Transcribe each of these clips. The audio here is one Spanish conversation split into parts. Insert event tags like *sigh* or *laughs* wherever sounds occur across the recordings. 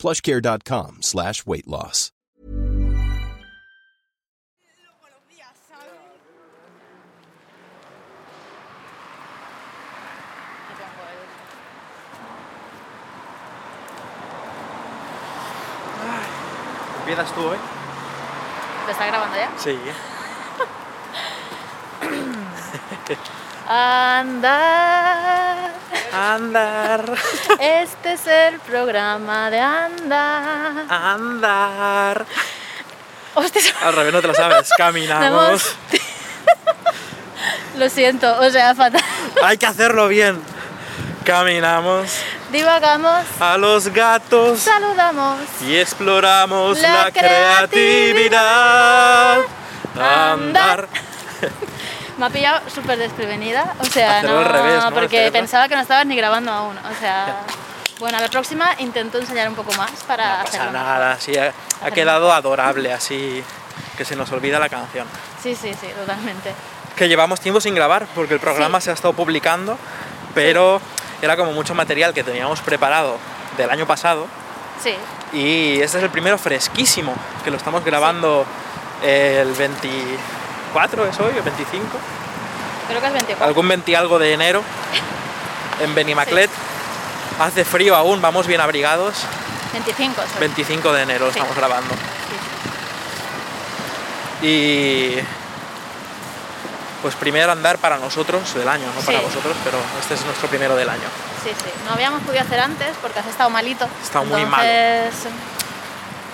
plushcare.com slash weight loss. ¿Empiezas tú hoy? ¿Te está grabando ya? Sí. *laughs* Andar. Andar, Este es el programa de andar. andar. Hostia, Al revés no te lo sabes. *laughs* Caminamos. lo siento, o sea, fatal. Hay que hacerlo bien. Caminamos Divagamos, a los gatos saludamos. y exploramos La la, creatividad. Andar. Me ha pillado súper desprevenida, o sea, Hacerlo no, al revés, ¿no? porque Hacerlo. pensaba que no estabas ni grabando aún, o sea... *laughs* Bueno, a la próxima intento enseñar un poco más para No pasa hacerlo. nada, sí, ha, ha quedado adorable así que se nos olvida la canción. Sí, sí, sí, totalmente. Que llevamos tiempo sin grabar porque el programa Sí. se ha estado publicando, pero era como mucho material que teníamos preparado del año pasado Sí, y este es el primero fresquísimo que lo estamos grabando el 24 es hoy o 25 creo que es 24. algún 20 algo de enero en Benimaclet hace frío aún vamos bien abrigados 25, sí. 25 de enero Sí. estamos grabando Sí, y pues primer andar para nosotros del año no para Sí. vosotros pero este es nuestro primero del año sí, sí. No habíamos podido hacer antes porque has estado malito. He estado muy malo. Entonces,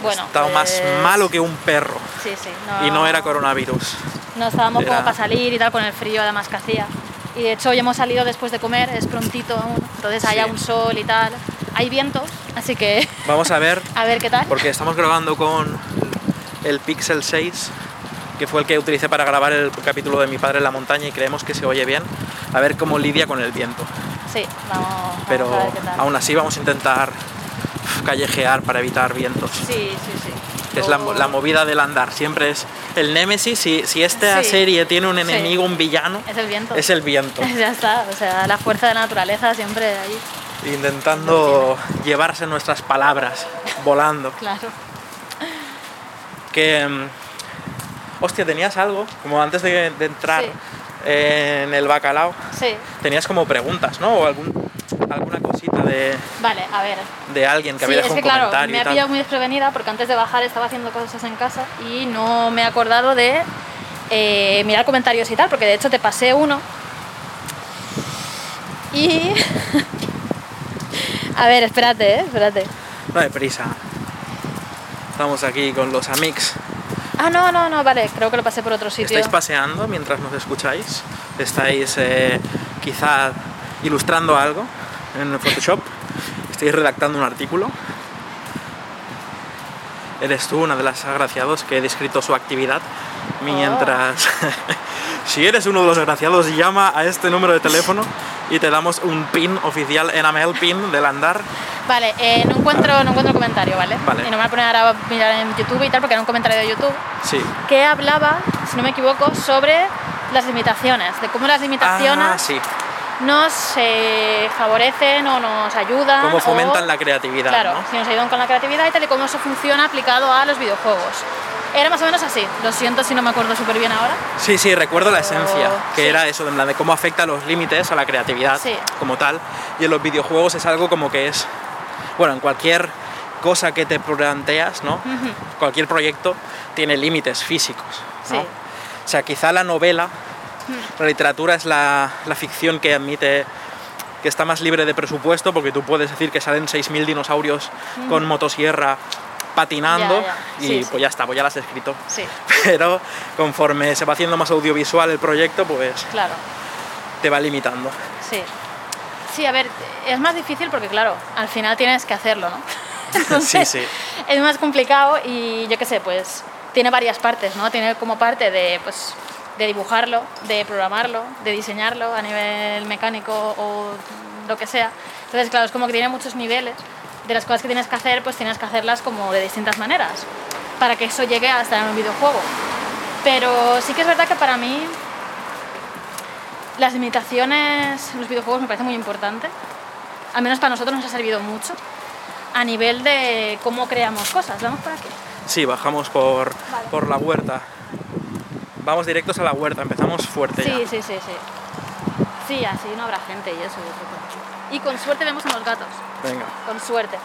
Bueno, he estado más pues, malo que un perro Sí, sí. y no era coronavirus No estábamos como para salir y tal con el frío además que hacía. Y de hecho hoy hemos salido después de comer, es prontito aún, entonces hay Sí. un sol y tal. Hay viento, así que *laughs* vamos a ver a ver qué tal. porque estamos grabando con el Pixel 6, que fue el que utilicé para grabar el capítulo de mi padre en la montaña y creemos que se oye bien. A ver cómo lidia con el viento. Sí, vamos, vamos Pero a ver qué tal. aún así vamos a intentar callejear para evitar vientos. Sí, sí, sí. Que es la, la movida del andar. Siempre es el némesis. Si, si esta Sí. serie tiene un Sí. enemigo, un villano, Es el viento. es el viento. *laughs* ya está, o sea, la fuerza de la naturaleza siempre ahí, Intentando llevarse nuestras palabras volando. claro. que mm, hostia tenías algo como antes de, de entrar Sí. En el bacalao Sí, tenías como preguntas no o algún, alguna cosita de, vale, a ver. de alguien que Sí, había es dejado que un claro, comentario me ha pillado muy desprevenida porque antes de bajar estaba haciendo cosas en casa y no me he acordado de eh, mirar comentarios y tal, porque de hecho te pasé uno. Y... *laughs* A ver, espérate, ¿eh? espérate. no hay prisa estamos aquí con los amics Ah, no, no, no, vale, creo que lo pasé por otro sitio. estáis paseando mientras nos escucháis estáis eh, quizá ilustrando algo en Photoshop estáis redactando un artículo eres tú una de las agraciados que he descrito su actividad mientras *laughs* si eres uno de los agraciados llama a este número de teléfono y te damos un pin oficial enamel pin del andar Vale, eh, no, encuentro, no encuentro comentario, ¿vale? Vale. Y no me voy a poner ahora a mirar en YouTube y tal, porque era un comentario de YouTube sí que hablaba, si no me equivoco, sobre las limitaciones, de cómo las limitaciones ah, sí nos eh, favorecen o nos ayudan. cómo o- fomentan la creatividad Claro, ¿no? si nos ayudan con la creatividad y tal, y cómo eso funciona aplicado a los videojuegos. Era más o menos así. Lo siento si no me acuerdo súper bien ahora. Sí, sí, recuerdo la esencia, que sí. era eso, en plan de cómo afecta los límites a la creatividad Sí. como tal. Y en los videojuegos es algo como que es, bueno, en cualquier cosa que te planteas, ¿no? Ujú. Cualquier proyecto tiene límites físicos, ¿no? Sí. O sea, quizá la novela, la literatura es la, la ficción que admite que está más libre de presupuesto, porque tú puedes decir que salen 6.000 dinosaurios con motosierra patinando Ya, ya. y Sí, pues ya está, pues ya las has escrito Sí, *laughs* pero conforme se va haciendo más audiovisual el proyecto, pues claro. te va limitando. Sí. Sí, a ver, es más difícil porque, claro, al final tienes que hacerlo, ¿no? *laughs* Entonces, Sí, sí. es más complicado y yo qué sé, pues tiene varias partes, ¿no? Tiene como parte de, pues, de dibujarlo, de programarlo, de diseñarlo a nivel mecánico o lo que sea. Entonces, claro, es como que tiene muchos niveles. De las cosas que tienes que hacer, pues tienes que hacerlas como de distintas maneras para que eso llegue a estar en un videojuego. Pero sí que es verdad que para mí las limitaciones en los videojuegos me parece muy importante. Al menos para nosotros nos ha servido mucho a nivel de cómo creamos cosas. ¿Vamos por aquí? Sí, bajamos por, Vale. por la huerta. Vamos directos a la huerta, empezamos fuerte Sí, ya. sí, sí, sí. Sí, así no habrá gente y eso. yo creo. Y con suerte vemos a los gatos. Venga. Con suerte.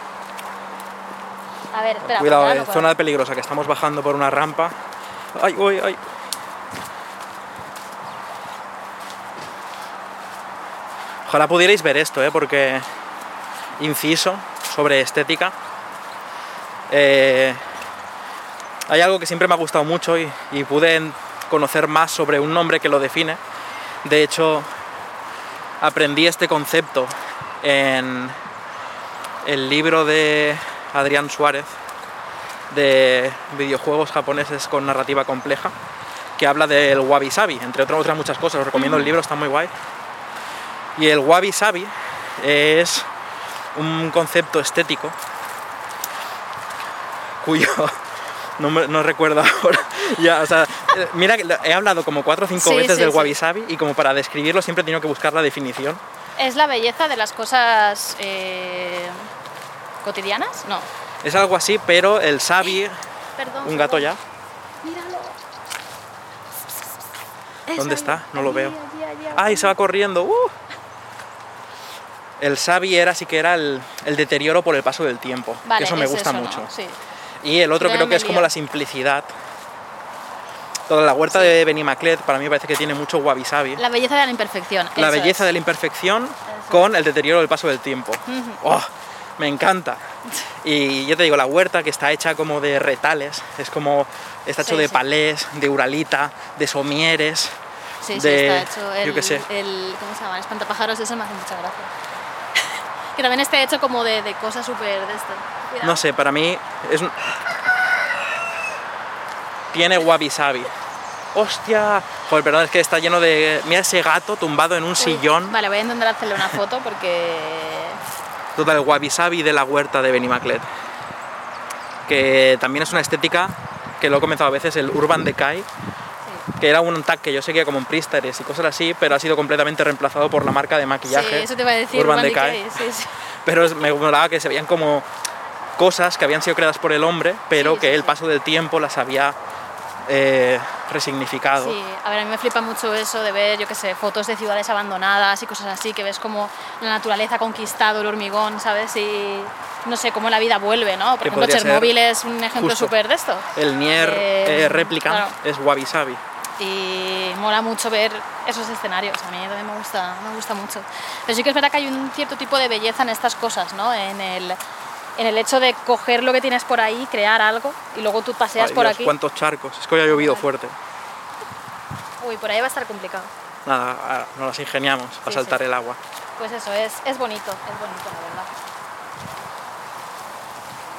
A ver, espera. Cuidado, eh, zona de peligrosa, que estamos bajando por una rampa. ¡Ay, uy, ay! Ojalá pudierais ver esto, ¿eh? porque inciso sobre estética. Eh, hay algo que siempre me ha gustado mucho y, y pude conocer más sobre un nombre que lo define. De hecho, aprendí este concepto en el libro de Adrián Suárez de videojuegos japoneses con narrativa compleja, que habla del wabi sabi, entre otras, muchas cosas. Os recomiendo el libro, está muy guay. Y el wabi sabi es un concepto estético cuyo no, me- no recuerdo *laughs* ahora. ya, o sea, eh, mira, he hablado como cuatro o cinco Sí, veces sí, del wabi sabi y como para describirlo siempre he tenido que buscar la definición. Es la belleza de las cosas eh, cotidianas. No. Es algo así, pero el sabi, Perdón. un gato ya, Míralo. ¿Dónde está? No lo veo. allí, allí, allí. ¡Ay, se va corriendo! ¡Uh! El sabi era sí que era el, el deterioro por el paso del tiempo, Vale, que eso me es gusta mucho. Sí. Y el otro Ya creo que es como la simplicidad. Toda la huerta de Benimaclet para mí parece que tiene mucho wabi sabi. La belleza de la imperfección. La eso belleza es. de la imperfección con el deterioro del paso del tiempo. ¡Oh! Me encanta. *laughs* Y yo te digo, la huerta que está hecha como de retales, es como, está hecho Sí, de sí. palés, de uralita, de somieres. Sí, sí, de- está hecho. El, yo qué sé. El, ¿Cómo se llama? El espantapájaros, eso me hace mucha gracia. Que también esté hecho como de, de cosas súper de esto. No sé, para mí es un... Tiene wabi sabi. ¡Hostia! Joder, perdón, es que está lleno de... Mira ese gato tumbado en un Uy, sillón. Vale, voy a intentar hacerle una foto porque. Total, el wabi sabi de la huerta de Benimaclet. Que también es una estética que lo he comentado a veces, el Urban Decay. Que era un tag que yo seguía como en Priesteres y cosas así, pero ha sido completamente reemplazado por la marca de Sí, maquillaje. eso te iba a decir. Urban Urban Decay. Decay, Sí, sí. Pero me molaba que se veían como cosas que habían sido creadas por el hombre, pero Sí, que sí, el sí. paso del tiempo las había eh, resignificado. Sí, a ver, a mí me flipa mucho eso de ver, yo qué sé, fotos de ciudades abandonadas y cosas así, que ves como la naturaleza ha conquistado el hormigón, ¿sabes? Y no sé, cómo la vida vuelve, ¿no? Por ejemplo, Chernobyl es un ejemplo súper de esto. El Nier Eh, eh, Replicant claro. es wabi sabi. Y mola mucho ver esos escenarios. A mí también me gusta, me gusta mucho. Pero sí que es verdad que hay un cierto tipo de belleza en estas cosas, ¿no? En el, en el hecho de coger lo que tienes por ahí, crear algo y luego tú paseas Ay, por Dios, aquí. cuántos charcos. Es que hoy ha llovido fuerte. Uy, por ahí va a estar complicado. Nada, ah, nos las ingeniamos para Sí, saltar sí. el agua. Pues eso, es, es bonito, es bonito, la verdad.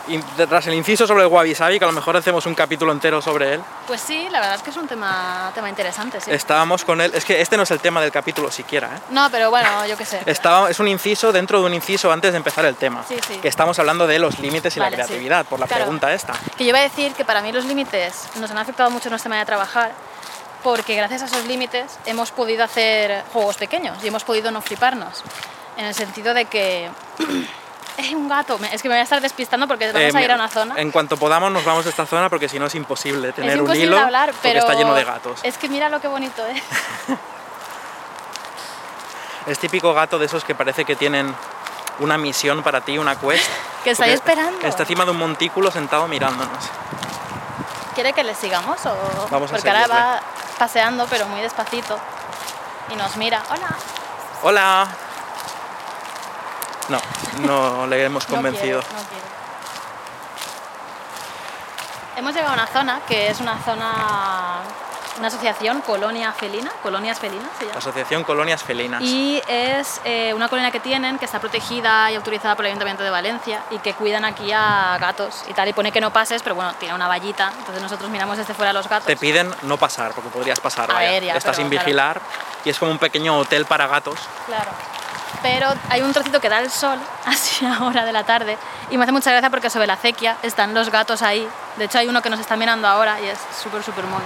Y tras el inciso sobre el wabi sabi, que a lo mejor hacemos un capítulo entero sobre él, Pues sí, la verdad es que es un tema, tema interesante, sí. estábamos con él. Es que este no es el tema del capítulo siquiera, ¿eh? No, pero bueno, yo qué sé. Estaba, es un inciso dentro de un inciso antes de empezar el tema. Sí, sí. Que estamos hablando de los límites y Vale, la creatividad, por la Claro. pregunta esta. Que yo iba a decir que para mí los límites nos han afectado mucho en nuestra manera de trabajar porque gracias a esos límites hemos podido hacer juegos pequeños y hemos podido no fliparnos. En el sentido de que... ¡Eh, un gato! Es que me voy a estar despistando porque vamos Eh, a ir a una zona. En cuanto podamos nos vamos de esta zona porque si no es imposible tener es un imposible hilo hablar, porque pero... está lleno de gatos. Es que mira lo que bonito es. *laughs* Es típico gato de esos que parece que tienen una misión para ti, una quest. *laughs* Que está ahí porque esperando. Está encima de un montículo sentado mirándonos. ¿Quiere que le sigamos? O... Vamos a Porque ahora va paseando, pero muy despacito. Y nos mira. Hola. ¡Hola! No, no le hemos No convencido. quiere, no quiere. Hemos llegado a una zona que es una zona una asociación, Colonia Felina, Colonias Felinas se llama. Asociación Colonias Felinas. Y es eh, una colonia que tienen que está protegida y autorizada por el Ayuntamiento de Valencia y que cuidan aquí a gatos y tal. Y pone que no pases, pero bueno, tiene una vallita. Entonces nosotros miramos desde fuera a los gatos. Te piden no pasar, porque podrías pasar. A vaya. ver, ya, Estás pero sin claro. vigilar y es como un pequeño hotel para gatos. Claro. Pero hay un trocito que da el sol, *laughs* así a hora de la tarde, y me hace mucha gracia porque sobre la acequia están los gatos ahí. De hecho, hay uno que nos está mirando ahora y es súper, súper mono.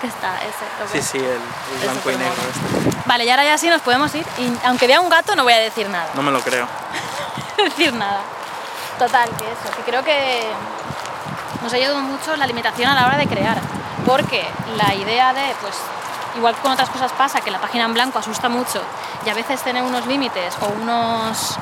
¿Qué está ese? ¿Lo Sí, sí, el, blanco y negro. este. Vale, y ahora ya sí nos podemos ir. Y aunque vea un gato, no voy a decir nada. No me lo creo. *laughs* decir nada. Total, que eso, que creo que nos ha ayudado mucho la limitación a la hora de crear. Porque la idea de, pues, igual que con otras cosas pasa, que la página en blanco asusta mucho y a veces tener unos límites o unos.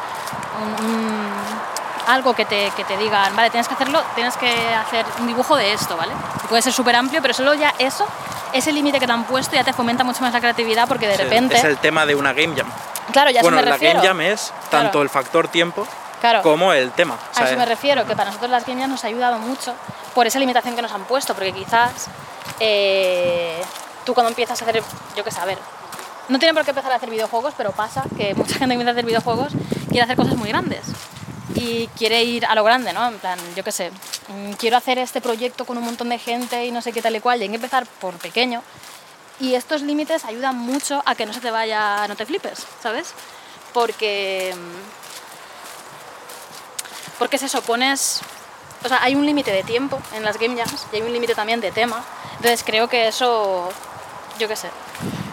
un- un- algo que te, que te digan, vale, tienes que hacerlo, tienes que hacer un dibujo de esto, ¿vale? Puede ser súper amplio, pero solo ya eso, ese límite que te han puesto ya te fomenta mucho más la creatividad porque de repente. Es el tema de una Game Jam. Claro, ya bueno, me la refiero. Game Jam es tanto Claro. el factor tiempo Claro. como el tema. O A eso me refiero, que para nosotros las game jams nos ha ayudado mucho por esa limitación que nos han puesto, porque quizás eh, tú cuando empiezas a hacer, yo qué sé, a ver, no tiene por qué empezar a hacer videojuegos, pero pasa que mucha gente que empieza a hacer videojuegos quiere hacer cosas muy grandes y quiere ir a lo grande, ¿no? En plan, yo qué sé, mm, quiero hacer este proyecto con un montón de gente y no sé qué tal y cual, y hay que empezar por pequeño. Y estos límites ayudan mucho a que no se te vaya, no te flipes, ¿sabes? Porque mm, porque es eso, pones... O sea, hay un límite de tiempo en las game jams y hay un límite también de tema. Entonces creo que eso, yo qué sé,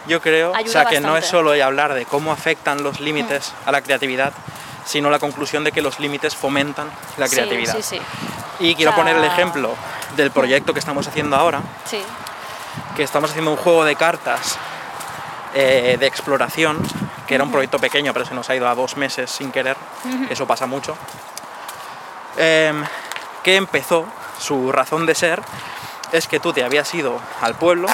Yo creo, o sea, que no es solo hablar de cómo afectan los límites a la creatividad, sino la conclusión de que los límites fomentan la creatividad. Sí, sí, Y quiero O sea- poner el ejemplo del proyecto que estamos haciendo ahora, sí. que estamos haciendo un juego de cartas eh, de exploración, que era un proyecto pequeño, pero se nos ha ido a dos meses sin querer, eso pasa mucho, Em, que empezó, su razón de ser, es que tú te habías ido al pueblo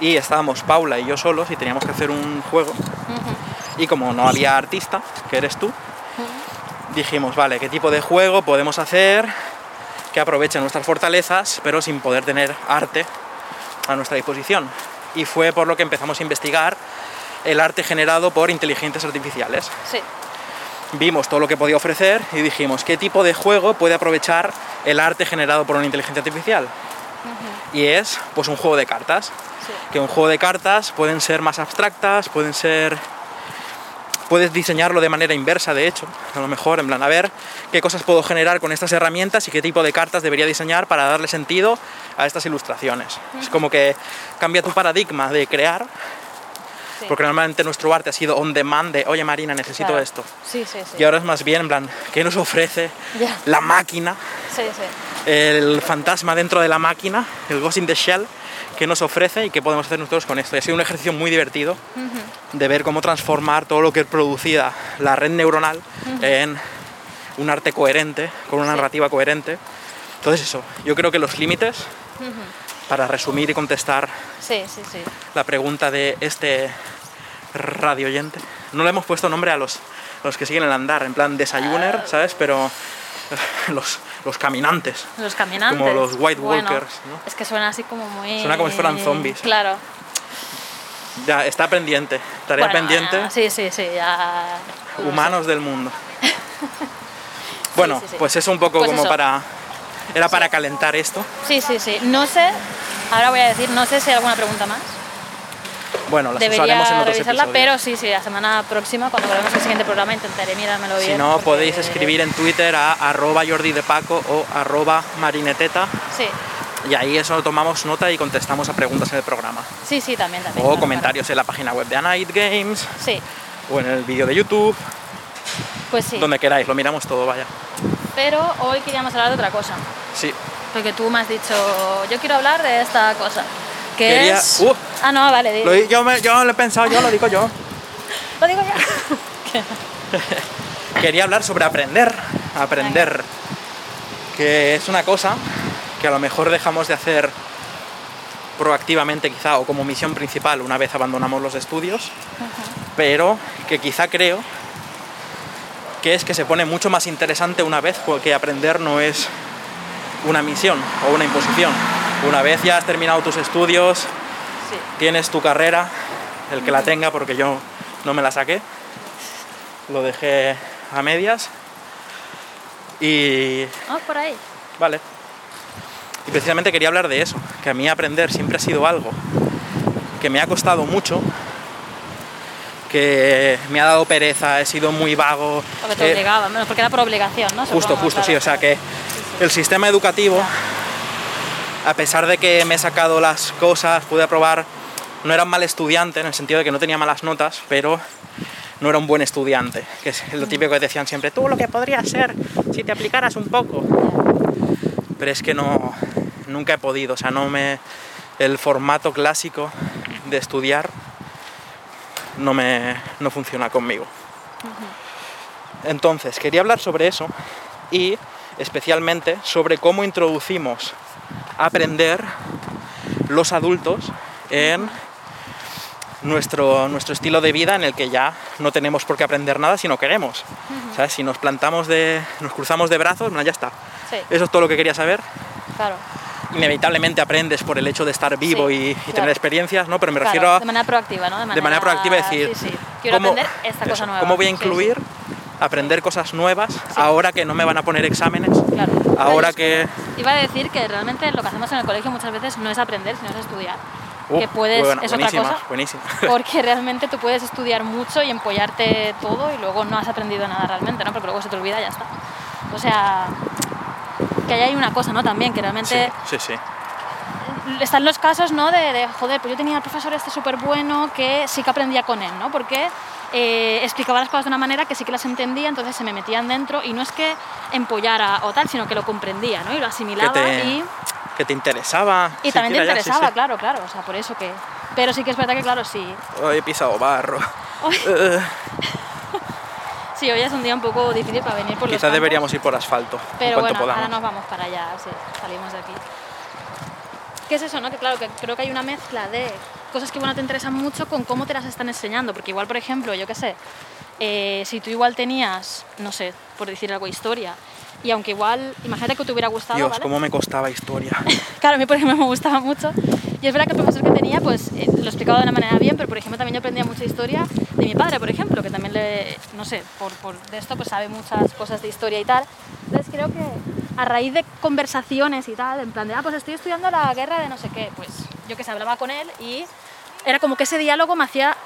y estábamos Paula y yo solos y teníamos que hacer un juego y como no había artista, que eres tú, dijimos, vale, ¿qué tipo de juego podemos hacer que aproveche nuestras fortalezas, pero sin poder tener arte a nuestra disposición? Y fue por lo que empezamos a investigar el arte generado por inteligencias artificiales. Sí, Vimos todo lo que podía ofrecer y dijimos, ¿qué tipo de juego puede aprovechar el arte generado por una inteligencia artificial? Y es, pues, un juego de cartas. sí. que un juego de cartas pueden ser más abstractas, pueden ser... Puedes diseñarlo de manera inversa, de hecho, a lo mejor, en plan, a ver qué cosas puedo generar con estas herramientas y qué tipo de cartas debería diseñar para darle sentido a estas ilustraciones. Es como que cambia tu paradigma de crear, sí. porque normalmente nuestro arte ha sido on demand de, oye Marina, necesito Claro. esto. Sí, sí, sí. Y ahora es más bien, en plan, ¿qué nos ofrece la máquina, el fantasma dentro de la máquina, el Ghost in the Shell, que nos ofrece y qué podemos hacer nosotros con esto? Y ha sido un ejercicio muy divertido de ver cómo transformar todo lo que producida la red neuronal en un arte coherente, con una narrativa coherente. Entonces eso, yo creo que los límites, para resumir y contestar Sí, sí, sí. la pregunta de este radio oyente, no le hemos puesto nombre a los, los que siguen el andar, en plan desayuner, ¿sabes? Pero *laughs* los, los caminantes. Los caminantes. Como los White Bueno, Walkers, ¿no? Es que suena así como muy... Suena como si fueran zombies. Claro. Ya, está pendiente, tarea Bueno, pendiente. ah, Sí, sí, sí, ya... no humanos del mundo. *laughs* Bueno, sí, sí. pues es un poco Pues como eso. para... Era para calentar esto. Sí, sí, sí. No sé, ahora voy a decir, no sé si hay alguna pregunta más. Bueno, las Debería usaremos en otros revisarla, episodios. pero sí, sí, la semana próxima, cuando volvamos al siguiente programa, intentaré mirármelo bien. Si no, porque- podéis escribir en Twitter a arroba Jordi de Paco o arroba marineteta Sí, y ahí eso tomamos nota y contestamos a preguntas en el programa. sí, sí, también, también. O comentarios en la página web de A Night Games. Sí, o en el vídeo de YouTube, pues sí. donde queráis, lo miramos todo, vaya. Pero hoy queríamos hablar de otra cosa. Sí, Porque tú me has dicho, yo quiero hablar de esta cosa. Que Quería- es... Uh. ah, no, vale, di- lo, yo, me- yo lo he pensado, yo lo digo yo. *laughs* lo digo ya. *laughs* Quería hablar sobre aprender, aprender, que es una cosa que a lo mejor dejamos de hacer proactivamente quizá o como misión principal una vez abandonamos los estudios, pero que quizá creo que es que se pone mucho más interesante una vez que aprender no es una misión o una imposición. Una vez ya has terminado tus estudios, sí. tienes tu carrera, el que la tenga, porque yo no me la saqué, lo dejé a medias y Vamos por ahí. vale. Y precisamente quería hablar de eso, que a mí aprender siempre ha sido algo que me ha costado mucho, que me ha dado pereza, he sido muy vago. Porque te eh, obligaba, menos porque era por obligación, ¿no? Justo, Supongo, justo, sí. claro. O sea que Sí, sí. el sistema educativo, a pesar de que me he sacado las cosas, pude aprobar, no era un mal estudiante en el sentido de que no tenía malas notas, pero no era un buen estudiante, que es lo típico que decían siempre, tú lo que podrías ser si te aplicaras un poco. Pero es que no, nunca he podido, o sea, no me, el formato clásico de estudiar no me, no funciona conmigo. Entonces, quería hablar sobre eso y especialmente sobre cómo introducimos aprender los adultos en nuestro, nuestro estilo de vida en el que ya no tenemos por qué aprender nada si no queremos. ¿Sabes? Si nos plantamos de. nos cruzamos de brazos, bueno, ya está. Sí, Eso es todo lo que quería saber. claro. Inevitablemente aprendes por el hecho de estar vivo Sí, y, y claro. tener experiencias, ¿no? Pero me Claro, refiero a de manera proactiva, ¿no? De manera, de manera proactiva decir Sí, sí. Quiero cómo, aprender esta eso, cosa nueva. cómo voy a Sí, sí. incluir aprender cosas nuevas ahora que no me van a poner exámenes, Claro. ahora que Iba a decir que realmente lo que hacemos en el colegio muchas veces no es aprender, sino es estudiar. Uh, que puedes, buena- es otra cosa. buenísima. *laughs* Porque realmente tú puedes estudiar mucho y empollarte todo y luego no has aprendido nada realmente, ¿no? Porque luego se te olvida y ya está. O sea, que ahí hay una cosa, ¿no? También, que realmente Sí, sí, sí. están los casos, ¿no? De, de, joder, pues yo tenía al profesor este súper bueno que sí que aprendía con él, ¿no? Porque eh, explicaba las cosas de una manera que sí que las entendía, entonces se me metían dentro y no es que empollara o tal, sino que lo comprendía, ¿no? Y lo Que asimilaba te, y, que te interesaba. y también te siquiera ya, sí, interesaba, claro, claro, o sea, por eso que... Pero sí que es verdad que, claro, sí. Hoy he pisado barro. Hoy- *laughs* Eh, Sí, hoy es un día un poco difícil para venir por quizás deberíamos ir por asfalto Pero bueno, ahora nos vamos para allá, sí, salimos de aquí. ¿Qué es eso, no? Que claro, que creo que hay una mezcla de cosas que bueno te interesan mucho con cómo te las están enseñando, porque igual, por ejemplo, yo qué sé, eh, si tú igual tenías, no sé, por decir algo, historia, y aunque igual, imagínate que te hubiera gustado, Dios, ¿vale? cómo me costaba historia. *laughs* Claro, a mí por ejemplo me gustaba mucho. Y es verdad que el profesor que tenía, pues eh, lo explicaba de una manera bien, pero por ejemplo también yo aprendía mucha historia de mi padre, por ejemplo, que también le, no sé, por, por de esto pues sabe muchas cosas de historia y tal. Entonces creo que a raíz de conversaciones y tal, en plan de, ah, pues estoy estudiando la guerra de no sé qué, pues yo que sé, hablaba con él y era como que ese diálogo me hacía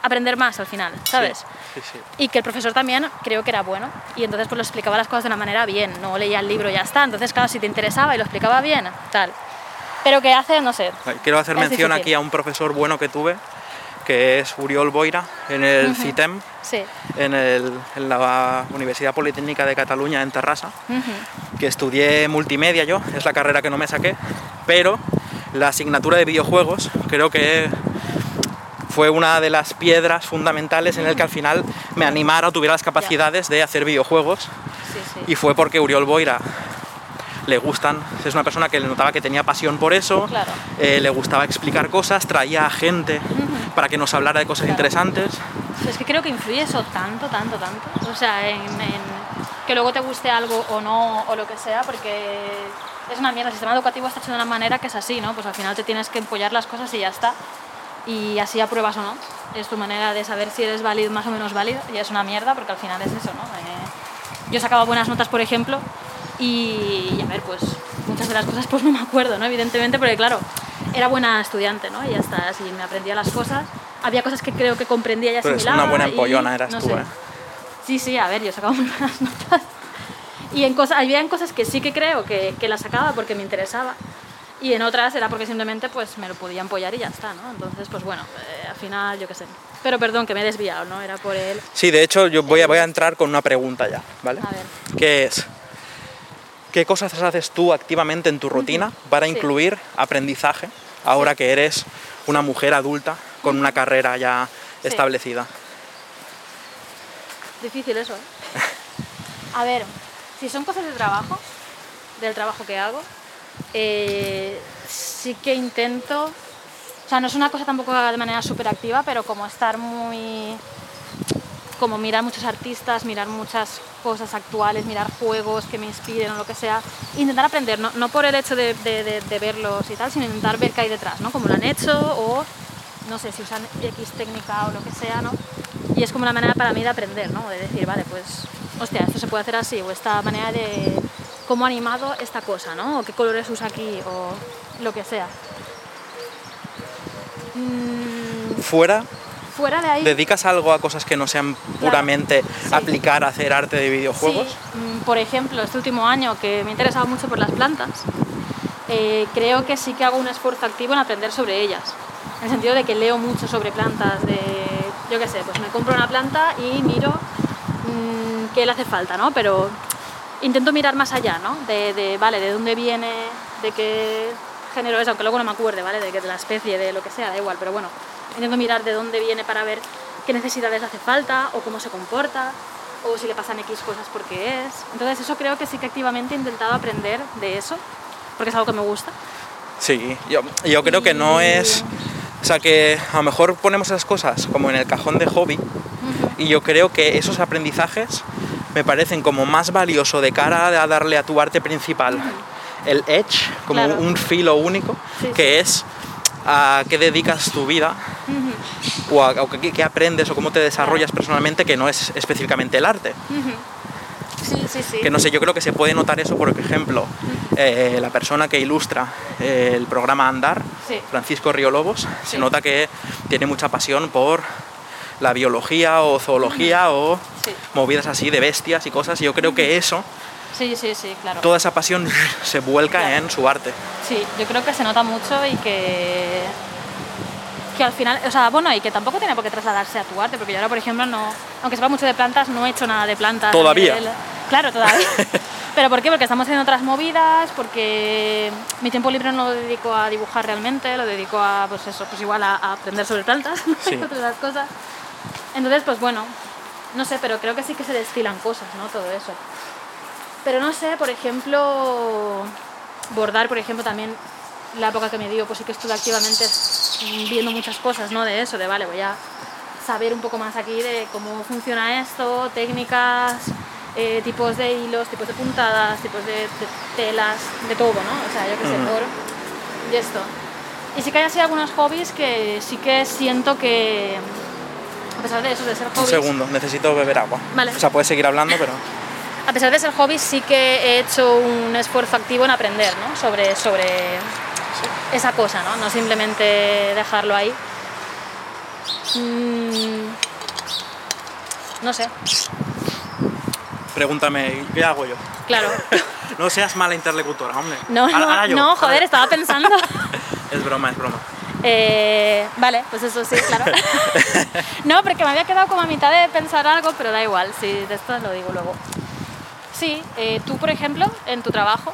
aprender más al final, ¿sabes? Sí, sí. y que el profesor también creo que era bueno y entonces pues lo explicaba las cosas de una manera bien, no leía el libro y ya está, entonces claro, si te interesaba y lo explicaba bien, tal. Pero que hace, no sé, Quiero hacer mención difícil. aquí a un profesor bueno que tuve, que es Uriol Boira, en el. CITEM, sí. en, el- en la Universidad Politécnica de Cataluña, en Terrassa, que estudié multimedia yo, es la carrera que no me saqué, pero la asignatura de videojuegos creo que fue una de las piedras fundamentales en el que al final me animara o tuviera las capacidades de hacer videojuegos Sí, sí. y fue porque Uriol Boira le gustan, es una persona que le notaba que tenía pasión por eso, Claro. eh, le gustaba explicar cosas, traía a gente para que nos hablara de cosas Claro. interesantes. Es que creo que influye eso tanto, tanto, tanto. O sea, en, en que luego te guste algo o no, o lo que sea, porque es una mierda. El sistema educativo está hecho de una manera que es así, ¿no? Pues al final te tienes que empollar las cosas y ya está. Y así apruebas o no. Es tu manera de saber si eres válido, más o menos válido, y es una mierda porque al final es eso, ¿no? Eh, yo sacaba buenas notas, por ejemplo, y, y a ver, pues muchas de las cosas pues no me acuerdo, ¿no? Evidentemente, porque claro, era buena estudiante, ¿no? Y ya está, así me aprendía las cosas. Había cosas que creo que comprendía y Pero es asimilaba. una buena y empollona eras no tú, sé. ¿eh? Sí, sí, a ver, yo sacaba muy buenas *laughs* notas. Y en cosas, había en cosas que sí que creo que, que las sacaba porque me interesaba. Y en otras era porque simplemente pues me lo podía empollar y ya está, ¿no? Entonces, pues bueno, eh, al final yo qué sé. Pero perdón, que me he desviado, ¿no? Era por él. Sí, de hecho yo voy a, voy a entrar con una pregunta ya, ¿vale? A ver. Que es, ¿qué cosas haces tú activamente en tu rutina para Sí. incluir aprendizaje ahora que eres una mujer adulta con una carrera ya Sí. establecida? Difícil eso, ¿eh? A ver, si son cosas de trabajo, del trabajo que hago, eh, sí que intento, o sea, no es una cosa tampoco de manera súper activa, pero como estar muy como mirar muchos artistas, mirar muchas cosas actuales, mirar juegos que me inspiren o lo que sea, intentar aprender, no, no por el hecho de, de- verlos y tal, sino intentar ver qué hay detrás, ¿no? Cómo lo han hecho o no sé si usan X técnica o lo que sea, ¿no? Y es como una manera para mí de aprender, ¿no? De decir, vale, pues, hostia, esto se puede hacer así, o esta manera de cómo ha animado esta cosa, ¿no? O qué colores usa aquí, o lo que sea. Mm, Fuera, fuera de ahí... ¿dedicas algo a cosas que no sean puramente sí. aplicar hacer arte de videojuegos? Sí, mm, por ejemplo, este último año que me he interesado mucho por las plantas, eh, creo que sí que hago un esfuerzo activo en aprender sobre ellas. En el sentido de que leo mucho sobre plantas, de, yo qué sé, pues me compro una planta y miro mm, qué le hace falta, ¿no? Pero intento mirar más allá, ¿no? De, de, vale, de dónde viene, de qué género es, aunque luego no me acuerde, ¿vale? De, que- de la especie, de lo que sea, da igual, pero bueno, intento mirar de dónde viene para ver qué necesidades le hace falta o cómo se comporta o si le pasan X cosas porque es. Entonces eso creo que sí que activamente he intentado aprender de eso, porque es algo que me gusta. Sí, yo, yo creo que no es... O sea, que a lo mejor ponemos esas cosas como en el cajón de hobby y yo creo que esos aprendizajes me parecen como más valioso de cara a darle a tu arte principal el edge, como Claro. un filo único, Sí, que es a qué dedicas tu vida o a, o qué, qué aprendes o cómo te desarrollas personalmente que no es específicamente el arte. Sí, sí, sí. Que no sé, yo creo que se puede notar eso, por ejemplo, eh, la persona que ilustra eh, el programa Andar. Francisco Río Lobos, se nota que tiene mucha pasión por la biología o zoología o movidas así de bestias y cosas. Y yo creo que eso, Sí, sí, sí, claro. toda esa pasión *laughs* se vuelca Claro. en su arte. Sí, yo creo que se nota mucho y que que al final, o sea, bueno, y que tampoco tiene por qué trasladarse a tu arte, porque yo ahora, por ejemplo, no, aunque sepa mucho de plantas, no he hecho nada de plantas. Todavía. nivel- Claro, todavía. *laughs* ¿Pero por qué? Porque estamos haciendo otras movidas, porque mi tiempo libre no lo dedico a dibujar realmente, lo dedico a, pues eso, pues igual a, a aprender sobre plantas *laughs* Sí. y otras cosas. Entonces, pues bueno, no sé, pero creo que sí que se destilan cosas, ¿no? Todo eso. Pero no sé, por ejemplo, bordar, por ejemplo, también la época que me dio, pues sí que estuve activamente viendo muchas cosas, ¿no? De eso, de vale, voy a saber un poco más aquí de cómo funciona esto, técnicas, eh, tipos de hilos, tipos de puntadas, tipos de, de telas, de todo, ¿no? O sea, yo qué sé, Ujú. oro y esto. Y sí que hay así algunos hobbies que sí que siento que, a pesar de eso, de ser Un hobbies... segundo, necesito beber agua. Vale. O sea, puedes seguir hablando, pero... A pesar de ser hobby, sí que he hecho un esfuerzo activo en aprender ¿no? sobre, sobre esa cosa, ¿no? no simplemente dejarlo ahí. Mm, no sé, Pregúntame, ¿qué hago yo? claro. *laughs* No seas mala interlocutora, hombre. No, Ahora- no, ahora yo, no, joder, estaba pensando. *laughs* Es broma, es broma. Eh, vale, pues eso sí, claro. *laughs* no, porque me había quedado como a mitad de pensar algo, pero da igual, sí, de esto lo digo luego. Sí, eh, tú, por ejemplo, en tu trabajo,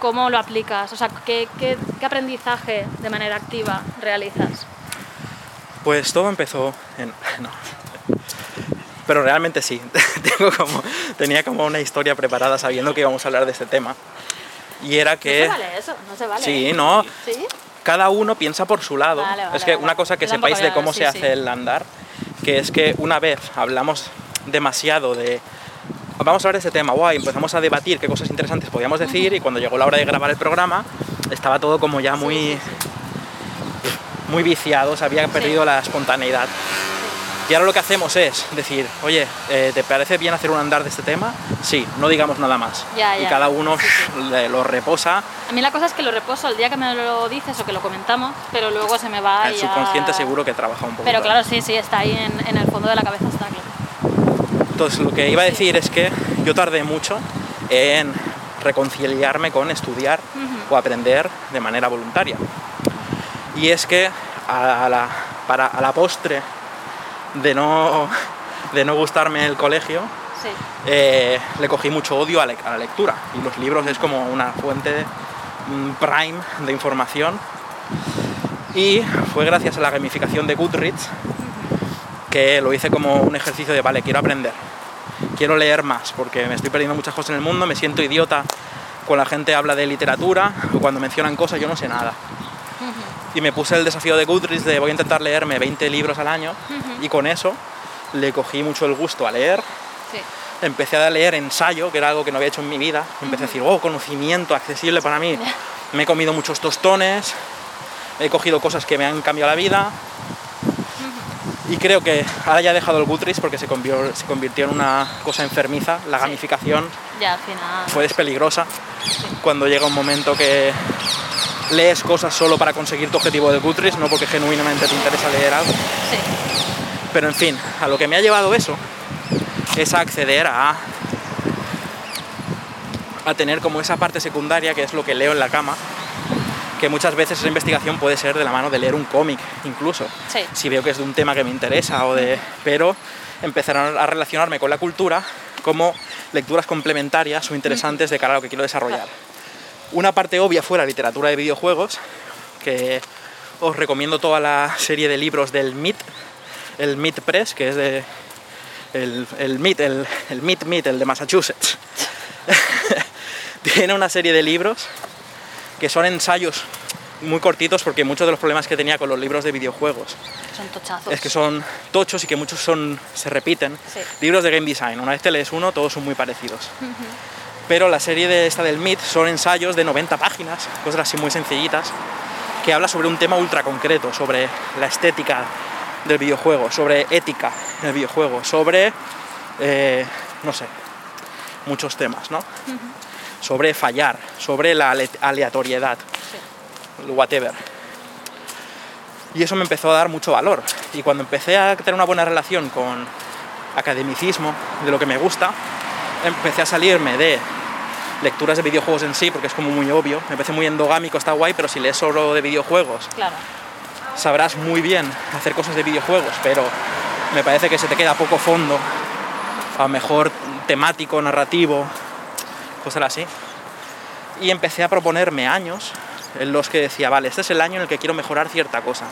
¿cómo lo aplicas? O sea, ¿qué, qué, qué aprendizaje de manera activa realizas? Pues todo empezó en... No. Pero realmente sí. *laughs* Tengo como, tenía como una historia preparada sabiendo que íbamos a hablar de este tema. Y era No que se vale eso, no se vale. Sí, no. ¿Sí? cada uno piensa por su lado. Vale, vale, es que vale. una cosa que Yo sepáis de cómo sí, se hace sí. el andar, que es que una vez hablamos demasiado de... Vamos a hablar de ese tema, guay, empezamos a debatir qué cosas interesantes podíamos decir y cuando llegó la hora de grabar el programa estaba todo como ya muy, muy viciado, se había perdido la espontaneidad. Y ahora lo que hacemos es decir, oye, eh, ¿te parece bien hacer un andar de este tema? Sí, no digamos nada más. Ya, y cada uno Sí, sí. le- lo reposa, A mí la cosa es que lo reposo el día que me lo dices o que lo comentamos, pero luego se me va el ya- subconsciente seguro que trabaja un poco. Pero claro, sí, sí, está ahí en, en el fondo de la cabeza, está claro. Entonces lo que iba a decir es que yo tardé mucho en reconciliarme con estudiar o aprender de manera voluntaria. Y es que a la, para, a la postre de no, de no gustarme el colegio, Sí. eh, le cogí mucho odio a, le- a la lectura. Y los libros es como una fuente prime de información. Y fue gracias a la gamificación de Goodreads que lo hice como un ejercicio de, vale, quiero aprender, quiero leer más, porque me estoy perdiendo muchas cosas en el mundo, me siento idiota cuando la gente habla de literatura o cuando mencionan cosas, yo no sé nada. Y me puse el desafío de Goodreads de voy a intentar leerme 20 libros al año y con eso le cogí mucho el gusto a leer. Sí. Empecé a leer ensayo, que era algo que no había hecho en mi vida. Empecé a decir, oh, conocimiento accesible para mí. Me he comido muchos tostones, he cogido cosas que me han cambiado la vida. Y creo que ahora ya he dejado el Goodreads porque se convirtió, se convirtió en una cosa enfermiza. La Sí. gamificación Ya al final. fue peligrosa cuando llega un momento que lees cosas solo para conseguir tu objetivo de Goodreads, no porque genuinamente te interesa leer algo. Sí. Pero en fin, a lo que me ha llevado eso es a acceder a a tener como esa parte secundaria que es lo que leo en la cama, que muchas veces esa investigación puede ser de la mano de leer un cómic incluso, Sí. si veo que es de un tema que me interesa o de pero empezar a relacionarme con la cultura como lecturas complementarias o interesantes de cara a lo que quiero desarrollar. Una parte obvia fue la literatura de videojuegos, que os recomiendo toda la serie de libros del MIT, el MIT Press, que es de el, el MIT, el, el MIT MIT, el de Massachusetts. *laughs* Tiene una serie de libros que son ensayos muy cortitos porque muchos de los problemas que tenía con los libros de videojuegos Son tochazos. es que son tochos y que muchos son se repiten. Sí. Libros de game design, una vez te lees uno, todos son muy parecidos. Pero la serie de esta del MIT son ensayos de 90 páginas, cosas así muy sencillitas, que habla sobre un tema ultra concreto, sobre la estética del videojuego, sobre ética en el videojuego, sobre, eh, no sé, muchos temas, ¿no? Sobre fallar, sobre la ale- aleatoriedad, whatever. Y eso me empezó a dar mucho valor. Y cuando empecé a tener una buena relación con academicismo, de lo que me gusta, empecé a salirme de lecturas de videojuegos en sí, porque es como muy obvio. Me parece muy endogámico, está guay, pero si lees solo de videojuegos, Claro. sabrás muy bien hacer cosas de videojuegos, pero me parece que se te queda poco fondo, a mejor temático, narrativo, cosas así. Y empecé a proponerme años en los que decía, vale, este es el año en el que quiero mejorar cierta cosa.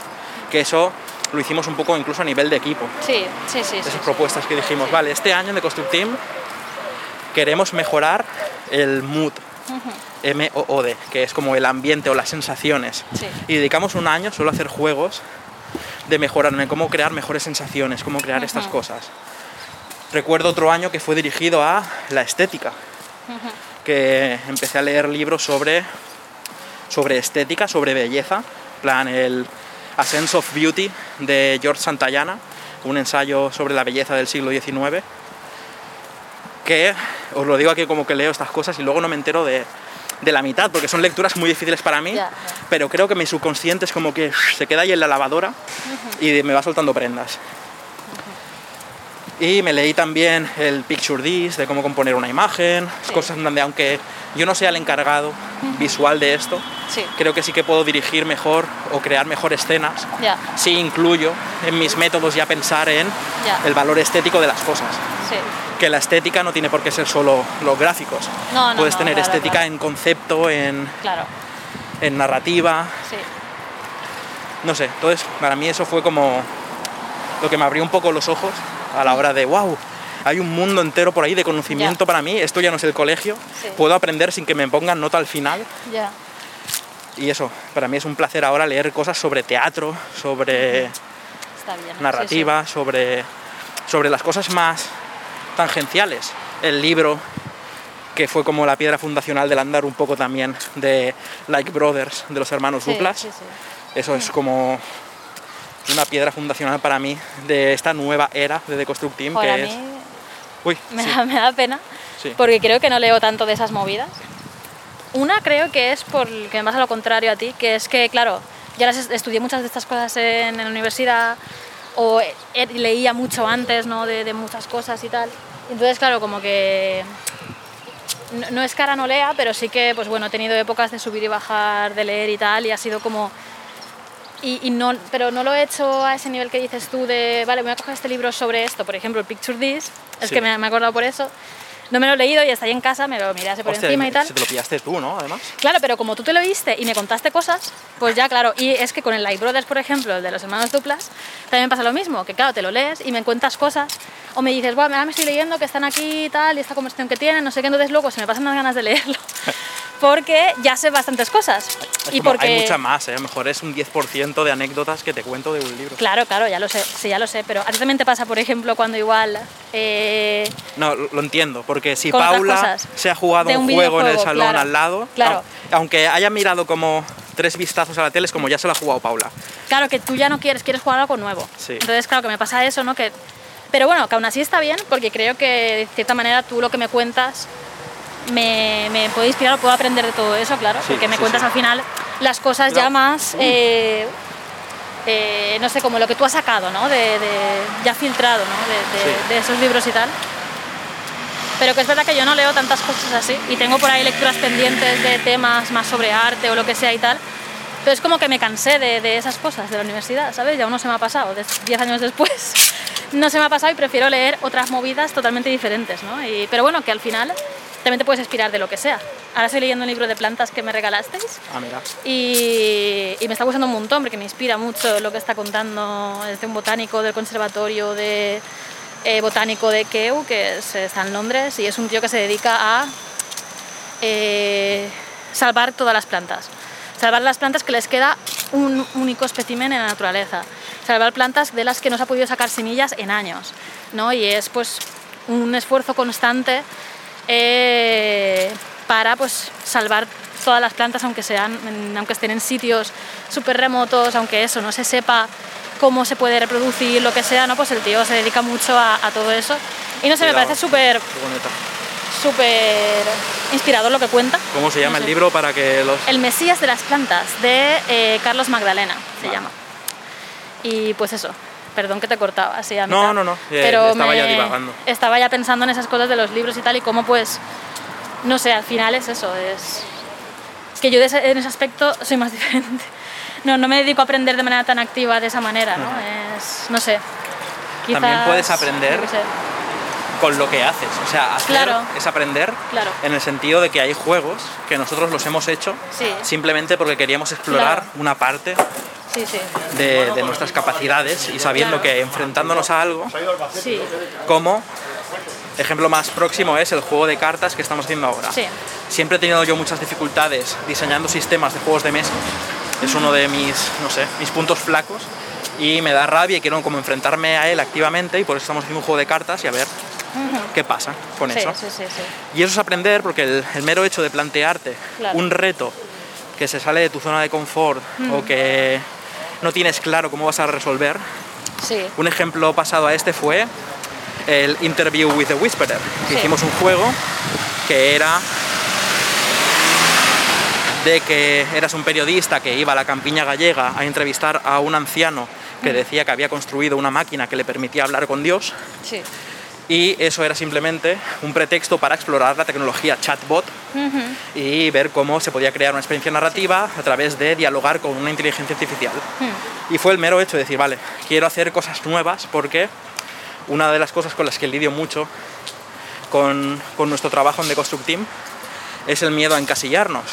Que eso lo hicimos un poco incluso a nivel de equipo. Sí, sí, sí. Esas sí. propuestas que dijimos, vale, este año en The Construct Team queremos mejorar el mood, M-O-O-D, que es como el ambiente o las sensaciones. Sí. Y dedicamos un año solo a hacer juegos de mejorarme, cómo crear mejores sensaciones, cómo crear estas cosas. Recuerdo otro año que fue dirigido a la estética, que empecé a leer libros sobre, sobre estética, sobre belleza, en plan el A Sense of Beauty de George Santayana, un ensayo sobre la belleza del siglo XIX, que os lo digo aquí como que leo estas cosas y luego no me entero de, de la mitad, porque son lecturas muy difíciles para mí, pero creo que mi subconsciente es como que se queda ahí en la lavadora y me va soltando prendas. Y me leí también el Picture This, de cómo componer una imagen, Sí. cosas en donde aunque yo no sea el encargado visual de esto, Sí. creo que sí que puedo dirigir mejor o crear mejor escenas si incluyo en mis métodos ya pensar en el valor estético de las cosas. Sí. Que la estética no tiene por qué ser solo los gráficos. No, no, Puedes no, tener claro, estética claro. en concepto, en, Claro. en narrativa, no sé. Entonces, para mí eso fue como lo que me abrió un poco los ojos a la hora de, wow, hay un mundo entero por ahí de conocimiento para mí, esto ya no es el colegio, Sí. puedo aprender sin que me pongan nota al final. Y eso, para mí es un placer ahora leer cosas sobre teatro, sobre sí, narrativa, sobre, sobre las cosas más tangenciales. El libro, que fue como la piedra fundacional del andar un poco también de Like Brothers, de los hermanos Duplas. Eso es como una piedra fundacional para mí de esta nueva era de The Construct Team, Joder, que es... mí Uy, me, sí, da, me da pena sí. porque creo que no leo tanto de esas movidas. Una creo que es por que me pasa lo contrario a ti, que es que, claro, yo las est- estudié muchas de estas cosas en, la universidad o leía mucho antes ¿no? de, de muchas cosas y tal. Entonces, claro, como que no, no es cara no lea, pero sí que, pues bueno, he tenido épocas de subir y bajar, de leer y tal, y ha sido como... Y, y no, pero no lo he hecho a ese nivel que dices tú de, vale, voy a coger este libro sobre esto, por ejemplo, el Picture This, es Sí. que me, me he acordado por eso. No me lo he leído y está ahí en casa, me lo miré así por Hostia, encima y tal. Si te lo pillaste tú, ¿no? Además. Claro, pero como tú te lo viste y me contaste cosas, pues ya, claro. Y es que con el Light Brothers, por ejemplo, el de los hermanos Duplas, también pasa lo mismo, que claro, te lo lees y me cuentas cosas, o me dices, bueno, me estoy leyendo que están aquí y tal, y esta conversación que tienen, no sé qué, entonces luego se me pasan las ganas de leerlo, *laughs* porque ya sé bastantes cosas. Es y porque... Hay mucha más, ¿eh? A lo mejor es un 10% de anécdotas que te cuento de un libro. Claro, claro, ya lo sé, sí, ya lo sé, pero a ti también te pasa, por ejemplo, cuando igual... eh, No, lo entiendo, porque si Con Paula se ha jugado un, un juego en el salón claro, al lado, claro. au- aunque haya mirado como tres vistazos a la tele, es como ya se la ha jugado Paula. Claro, que tú ya no quieres, quieres jugar algo nuevo. Sí. Entonces, claro, que me pasa eso, ¿no? Que, pero bueno, que aún así está bien, porque creo que de cierta manera tú lo que me cuentas me, me puede inspirar o puedo aprender de todo eso, claro, Sí, porque me sí, cuentas sí. al final las cosas Cuidado. ya más, eh, eh, no sé, como lo que tú has sacado, ¿no? De, de- ya filtrado, ¿no? De, de- de esos libros y tal. Pero que es verdad que yo no leo tantas cosas así y tengo por ahí lecturas pendientes de temas más sobre arte o lo que sea y tal. Pero es como que me cansé de, esas cosas de la universidad, ¿sabes? Ya uno se me ha pasado, des- 10 años después. *laughs* No se me ha pasado y prefiero leer otras movidas totalmente diferentes, ¿no? Y, pero bueno, que al final también te puedes inspirar de lo que sea. Ahora estoy leyendo un libro de plantas que me regalasteis Ah, mira. y, y me está gustando un montón porque me inspira mucho lo que está contando este un botánico del conservatorio de eh, botánico de Kew que es- está en Londres y es un tío que se dedica a eh, salvar todas las plantas salvar las plantas que les queda un único espécimen en la naturaleza salvar plantas de las que no se ha podido sacar semillas en años ¿no? y es pues un esfuerzo constante eh, para pues salvar todas las plantas aunque sean aunque estén en sitios súper remotos aunque eso no se sepa cómo se puede reproducir lo que sea no pues el tío se dedica mucho a, a todo eso. Y no sé me parece súper súper inspirador lo que cuenta. ¿Cómo se llama No el libro para que los... el Mesías de las plantas de eh, Carlos Magdalena se Vale. llama. Y pues eso perdón que te cortaba así a No, mitad, no, no, eh, pero estaba ya divagando. estaba ya pensando en esas cosas de los libros y tal y cómo pues no sé al final es eso es que yo ese- en ese aspecto soy más *laughs* diferente no no me dedico a aprender de manera tan activa de esa manera no es no sé También puedes aprender sé. Con lo que haces. O sea, hacer Claro. es aprender Claro. en el sentido de que hay juegos que nosotros los hemos hecho Sí. simplemente porque queríamos explorar Claro. una parte sí sí de, de nuestras capacidades y sabiendo que enfrentándonos a algo, como ejemplo más próximo es el juego de cartas que estamos haciendo ahora. Siempre he tenido yo muchas dificultades diseñando sistemas de juegos de mesa. Es uno de mis, no sé, mis puntos flacos y me da rabia y quiero como enfrentarme a él activamente y por eso estamos haciendo un juego de cartas y a ver qué pasa con sí, eso. sí sí sí. Y eso es aprender porque el, el mero hecho de plantearte Claro. un reto que se sale de tu zona de confort o que no tienes claro cómo vas a resolver. Un ejemplo pasado a este fue el Interview with the Whisperer, hicimos un juego que era de que eras un periodista que iba a la campiña gallega a entrevistar a un anciano que decía que había construido una máquina que le permitía hablar con Dios. Sí y eso era simplemente un pretexto para explorar la tecnología chatbot y ver cómo se podía crear una experiencia narrativa a través de dialogar con una inteligencia artificial. Hmm. Y fue el mero hecho de decir, vale, quiero hacer cosas nuevas porque una de las cosas con las que lidio mucho con, con nuestro trabajo en The Construct Team es el miedo a encasillarnos,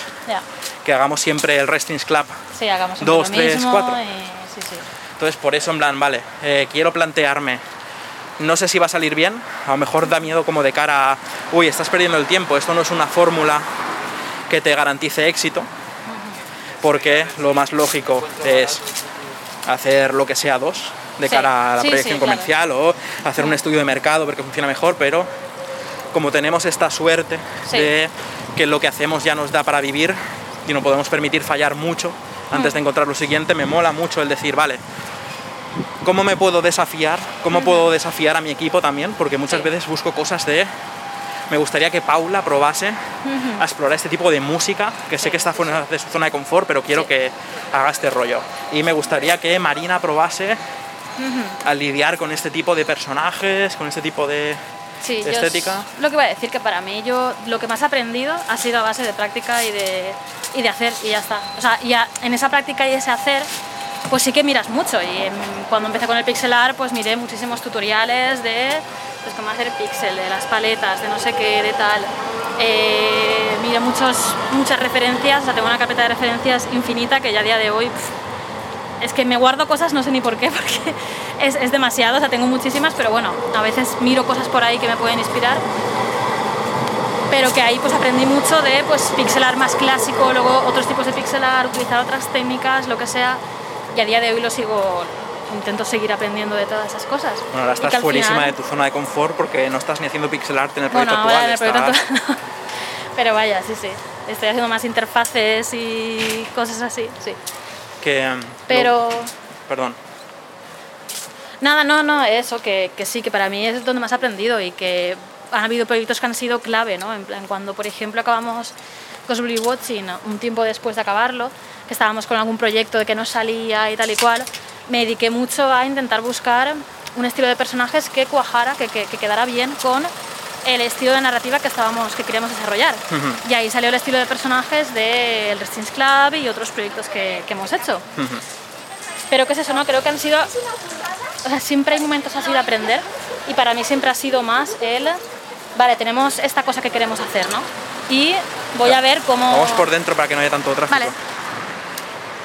que hagamos siempre el Restings Club. Sí, hagamos siempre Dos, lo tres, mismo cuatro. y- sí, sí. Entonces por eso en plan, vale, eh, quiero plantearme, no sé si va a salir bien, a lo mejor da miedo como de cara a, uy, estás perdiendo el tiempo, esto no es una fórmula que te garantice éxito, porque lo más lógico es hacer lo que sea dos de Sí, cara a la sí, proyección sí, claro. comercial o hacer un estudio de mercado ver que funciona mejor, pero como tenemos esta suerte de que lo que hacemos ya nos da para vivir y no podemos permitir fallar mucho antes Mm. de encontrar lo siguiente, me mola mucho el decir, vale, ¿cómo me puedo desafiar? ¿Cómo puedo desafiar a mi equipo también? Porque muchas veces busco cosas de... Me gustaría que Paula probase a explorar este tipo de música, que sé que está fuera de su zona de confort, pero quiero que haga este rollo. Y me gustaría que Marina probase a lidiar con este tipo de personajes, con este tipo de... Sí, yo estética. es lo que iba a decir que para mí yo lo que más he aprendido ha sido a base de práctica y de, y de hacer y ya está. O sea, y a- en esa práctica y ese hacer pues sí que miras mucho. Y em, cuando empecé con el pixel art, pues miré muchísimos tutoriales de pues, cómo hacer pixel, de las paletas, de no sé qué, de tal. Eh, miré muchos, muchas referencias, o sea, tengo una carpeta de referencias infinita que ya a día de hoy... es que me guardo cosas, no sé ni por qué, *laughs* porque es, es demasiado, o sea, tengo muchísimas, pero bueno, a veces miro cosas por ahí que me pueden inspirar pero que ahí pues aprendí mucho de pues pixel art más clásico, luego otros tipos de pixel art, utilizar otras técnicas, lo que sea, y a día de hoy lo sigo, intento seguir aprendiendo de todas esas cosas. Bueno, ahora estás fuerísima final- de tu zona de confort porque no estás ni haciendo pixel art en el proyecto actual. en el proyecto estás- actual no. *laughs* Pero vaya, sí, sí. Estoy haciendo más interfaces y cosas así, sí. que, mm, Pero lo- perdón. nada, no, no, eso, que, que sí, que para mí es donde más he aprendido y que han habido proyectos que han sido clave, ¿no? En plan, cuando, por ejemplo, acabamos Cosplay Watching un tiempo después de acabarlo, que estábamos con algún proyecto de que no salía y tal y cual, me dediqué mucho a intentar buscar un estilo de personajes que cuajara, que, que, que quedara bien con el estilo de narrativa que estábamos que queríamos desarrollar. Y ahí salió el estilo de personajes del Resistance Club y otros proyectos que, que hemos hecho. Pero qué es eso, ¿no? Creo que han sido... O sea, siempre hay momentos así de aprender y para mí siempre ha sido más el... Vale, tenemos esta cosa que queremos hacer, ¿no? Y voy a ver cómo... Vamos por dentro para que no haya tanto tráfico. Vale.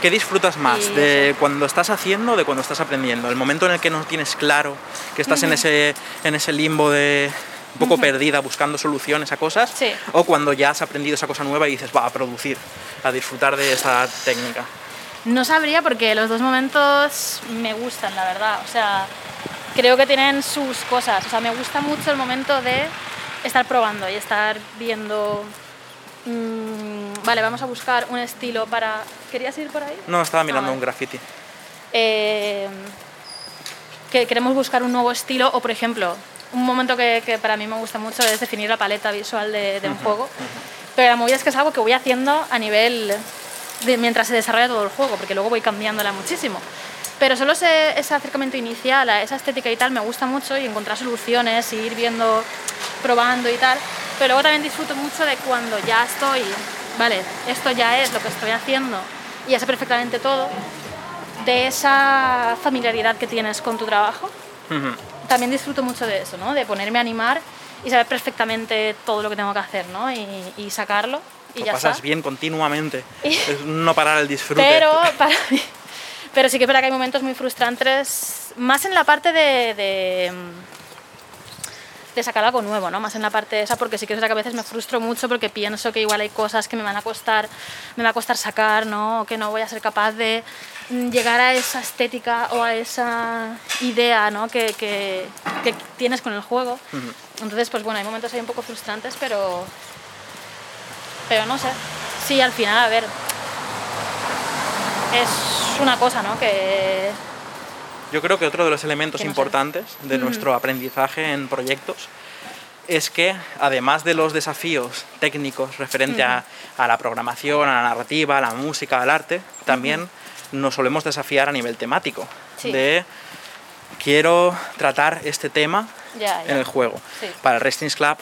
¿Qué disfrutas más Y de cuando estás haciendo o de cuando estás aprendiendo? El momento en el que no tienes claro, que estás en, ese, en ese limbo de un poco perdida buscando soluciones a cosas, Sí. o cuando ya has aprendido esa cosa nueva y dices, va a producir, a disfrutar de esta técnica. No sabría porque los dos momentos me gustan, la verdad. O sea, creo que tienen sus cosas. O sea, me gusta mucho el momento de estar probando y estar viendo... mm, vale, vamos a buscar un estilo para... ¿Querías ir por ahí? No, estaba mirando vale. un graffiti. eh, que queremos buscar un nuevo estilo o por ejemplo un momento que, que para mí me gusta mucho es definir la paleta visual de, de un juego pero la movida es que es algo que voy haciendo a nivel de mientras se desarrolla todo el juego porque luego voy cambiándola muchísimo pero solo ese, ese acercamiento inicial a esa estética y tal me gusta mucho y encontrar soluciones y ir viendo probando y tal pero luego también disfruto mucho de cuando ya estoy vale esto ya es lo que estoy haciendo y ya sé perfectamente todo de esa familiaridad que tienes con tu trabajo. Ujú. También disfruto mucho de eso, ¿no? De ponerme a animar y saber perfectamente todo lo que tengo que hacer, ¿no? Y, y sacarlo y Lo ya pasas está. bien continuamente. Y- Es no parar el disfrute. Pero para mí, pero sí que es verdad que hay momentos muy frustrantes, más en la parte de, de, de sacar algo nuevo, ¿no? Más en la parte esa, porque sí que es verdad que a veces me frustro mucho porque pienso que igual hay cosas que me van a costar, me va a costar sacar, ¿no? O que no voy a ser capaz de mm, llegar a esa estética o a esa idea, ¿no? Que, que, que tienes con el juego. Entonces, pues bueno, hay momentos ahí un poco frustrantes, pero pero no sé. Sí, al final, a ver, es una cosa, ¿no? Que Yo creo que otro de los elementos sé. importantes de nuestro aprendizaje en proyectos es que además de los desafíos técnicos referente a, a la programación, a la narrativa, a la música, al arte, también nos solemos desafiar a nivel temático. Sí. De quiero tratar este tema en el juego. Sí. Para el Wrestling Club,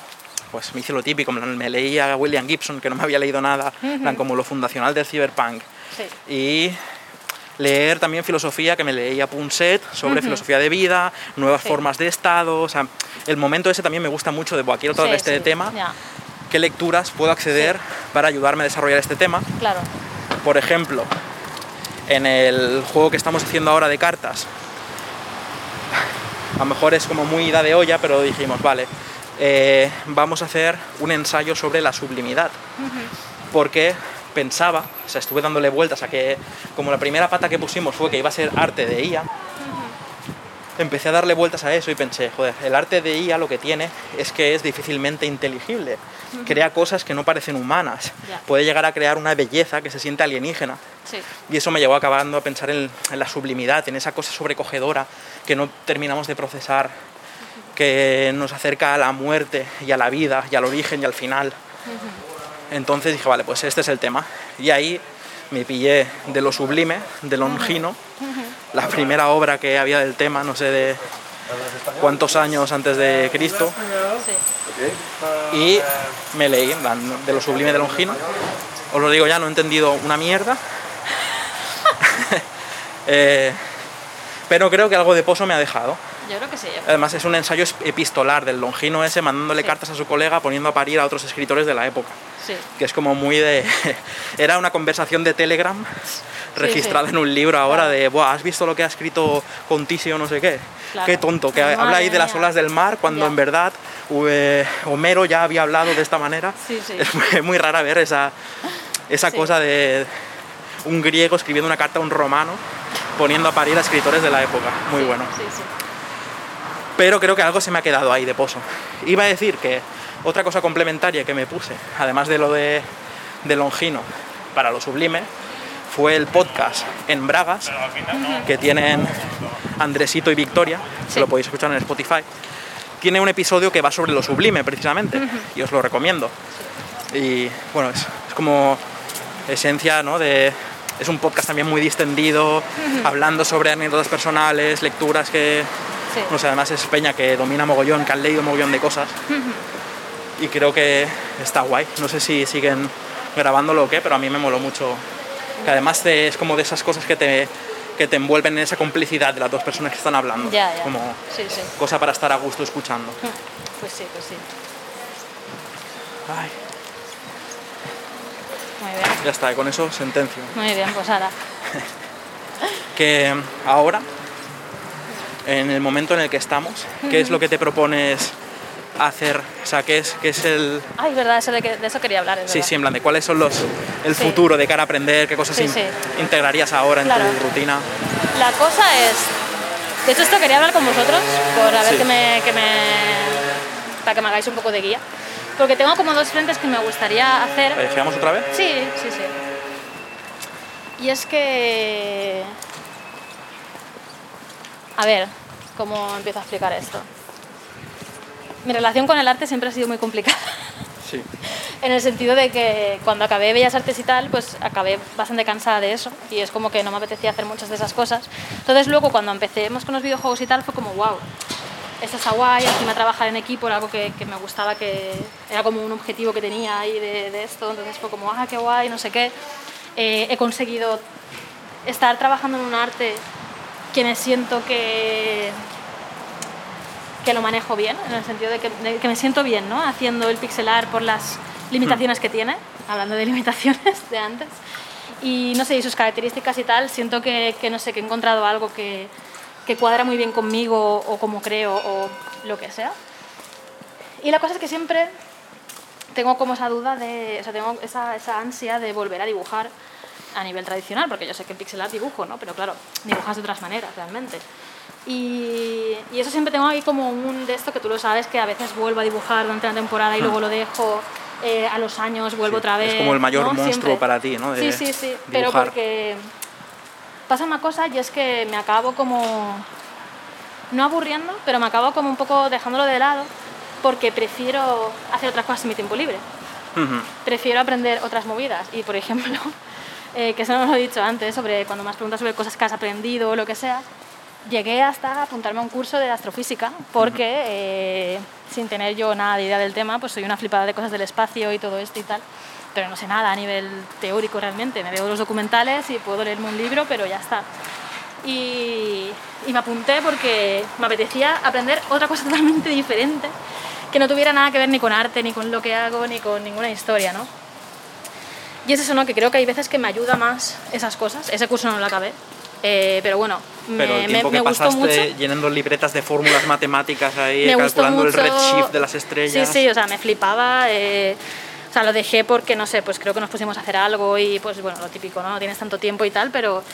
pues me hice lo típico, me me leí a William Gibson, que no me había leído nada, plan, como lo fundacional del cyberpunk. Sí. Y leer también filosofía, que me leía Punset sobre filosofía de vida, nuevas Sí. formas de estado, o sea, el momento ese también me gusta mucho de, "Buah, quiero tratar Sí, este sí, tema, qué lecturas puedo acceder para ayudarme a desarrollar este tema. claro. Por ejemplo, en el juego que estamos haciendo ahora de cartas, a lo mejor es como muy ida de olla, pero dijimos, vale, eh, vamos a hacer un ensayo sobre la sublimidad. Porque pensaba, o sea, estuve dándole vueltas a que, como la primera pata que pusimos fue que iba a ser arte de IA, empecé a darle vueltas a eso y pensé, joder, el arte de IA lo que tiene es que es difícilmente inteligible. Crea cosas que no parecen humanas. Puede llegar a crear una belleza que se siente alienígena. Sí. Y eso me llevó acabando a pensar en, en la sublimidad, en esa cosa sobrecogedora que no terminamos de procesar, que nos acerca a la muerte y a la vida y al origen y al final. Entonces dije, vale, pues este es el tema. Y ahí me pillé de lo sublime, de Longino, la primera obra que había del tema, no sé de cuántos años antes de Cristo, y me leí de lo sublime de Longino. Os lo digo ya, no he entendido una mierda. *laughs* Eh, pero creo que algo de pozo me ha dejado. Yo creo que sí. Además es un ensayo epistolar del longino ese, mandándole Sí. cartas a su colega, poniendo a parir a otros escritores de la época. Sí. Que es como muy de... *laughs* Era una conversación de Telegram registrada en un libro ahora Claro. de, Buah, ¿has visto lo que ha escrito Contisio no sé qué? Claro. Qué tonto, que Madre habla ahí de las olas del mar cuando Ya. en verdad eh, Homero ya había hablado de esta manera. Sí, sí. *laughs* Es muy, muy rara ver esa, esa Sí. cosa de un griego escribiendo una carta a un romano poniendo a parir a escritores de la época. Muy Sí, bueno. Sí, sí. Pero creo que algo se me ha quedado ahí de pozo. Iba a decir que otra cosa complementaria que me puse, además de lo de, de Longino para lo sublime, fue el podcast en Bragas que tienen Andresito y Victoria, Sí. que lo podéis escuchar en Spotify. Tiene un episodio que va sobre lo sublime, precisamente, y os lo recomiendo. Y bueno, es, es como esencia, ¿no? De, es un podcast también muy distendido, hablando sobre anécdotas personales, lecturas que, Sí. no sé, además es Peña que domina mogollón, que han leído mogollón de cosas. Y creo que está guay. No sé si siguen grabándolo o qué, pero a mí me moló mucho. Que además es como de esas cosas que te, que te envuelven en esa complicidad de las dos personas que están hablando. Ya, ya. Como Sí, sí. cosa para estar a gusto escuchando. Pues sí, pues sí. Ay, Muy bien. ya está, con eso sentencio. Muy bien, pues ahora. *laughs* Que ahora, en el momento en el que estamos, ¿qué es lo que te propones hacer? O sea, ¿qué es, qué es el, Ay, verdad, eso de, que- de eso quería hablar. es Sí, verdad. sí, en plan de cuáles son los el Sí. futuro de cara a aprender, qué cosas Sí, in- sí. integrarías ahora en Claro. tu rutina. La cosa es. De hecho, esto quería hablar con vosotros, por a ver que me, que me. para que me hagáis un poco de guía. Porque tengo como dos frentes que me gustaría hacer. ¿La dejamos otra vez? Sí, sí, sí. Y es que... A ver, ¿cómo empiezo a explicar esto? Mi relación con el arte siempre ha sido muy complicada. Sí. *laughs* En el sentido de que cuando acabé Bellas Artes y tal, pues acabé bastante cansada de eso y es como que no me apetecía hacer muchas de esas cosas. Entonces luego cuando empecemos con los videojuegos y tal fue como, wow, esto está guay, encima trabajar en equipo era algo que, que me gustaba, que era como un objetivo que tenía ahí de, de esto, entonces fue como, ah, qué guay, no sé qué. Eh, he conseguido estar trabajando en un arte que me siento que que lo manejo bien, en el sentido de que, de que me siento bien, ¿no? Haciendo el pixelar por las limitaciones que tiene, hablando de *laughs* limitaciones de antes. Y no sé, y sus características y tal, siento que, que no sé, que he encontrado algo que, que cuadra muy bien conmigo o como creo o lo que sea. Y la cosa es que siempre tengo como esa duda de, o sea, tengo esa, esa ansia de volver a dibujar a nivel tradicional, porque yo sé que en pixel art dibujo, ¿no? Pero claro, dibujas de otras maneras realmente. Y, y eso siempre tengo ahí como un de esto que tú lo sabes, que a veces vuelvo a dibujar durante una temporada y luego lo dejo, eh, a los años vuelvo Sí, otra vez. es como el mayor ¿no? monstruo Siempre. para ti, ¿no? De sí, sí, sí, pero dibujar. porque pasa una cosa y es que me acabo como, no aburriendo, pero me acabo como un poco dejándolo de lado porque prefiero hacer otras cosas en mi tiempo libre prefiero aprender otras movidas. Y, por ejemplo, eh, que eso no lo he dicho antes, sobre cuando me has preguntado sobre cosas que has aprendido o lo que sea, llegué hasta apuntarme a un curso de astrofísica, porque eh, sin tener yo nada de idea del tema, pues soy una flipada de cosas del espacio y todo esto y tal, pero no sé nada a nivel teórico realmente. Me veo los documentales y puedo leerme un libro, pero ya está. Y, y me apunté porque me apetecía aprender otra cosa *laughs* totalmente diferente, que no tuviera nada que ver ni con arte, ni con lo que hago, ni con ninguna historia, ¿no? Y es eso, ¿no? Que creo que hay veces que me ayuda más esas cosas. Ese curso no lo acabé. eh, pero bueno, me, Pero el me- tiempo me que gustó pasaste mucho. llenando libretas de fórmulas matemáticas ahí, me gustó calculando el redshift de las estrellas. Sí, sí, o sea, me flipaba. eh, o sea, lo dejé porque, no sé, pues creo que nos pusimos a hacer algo y, pues bueno, lo típico, ¿no? No tienes tanto tiempo y tal, pero,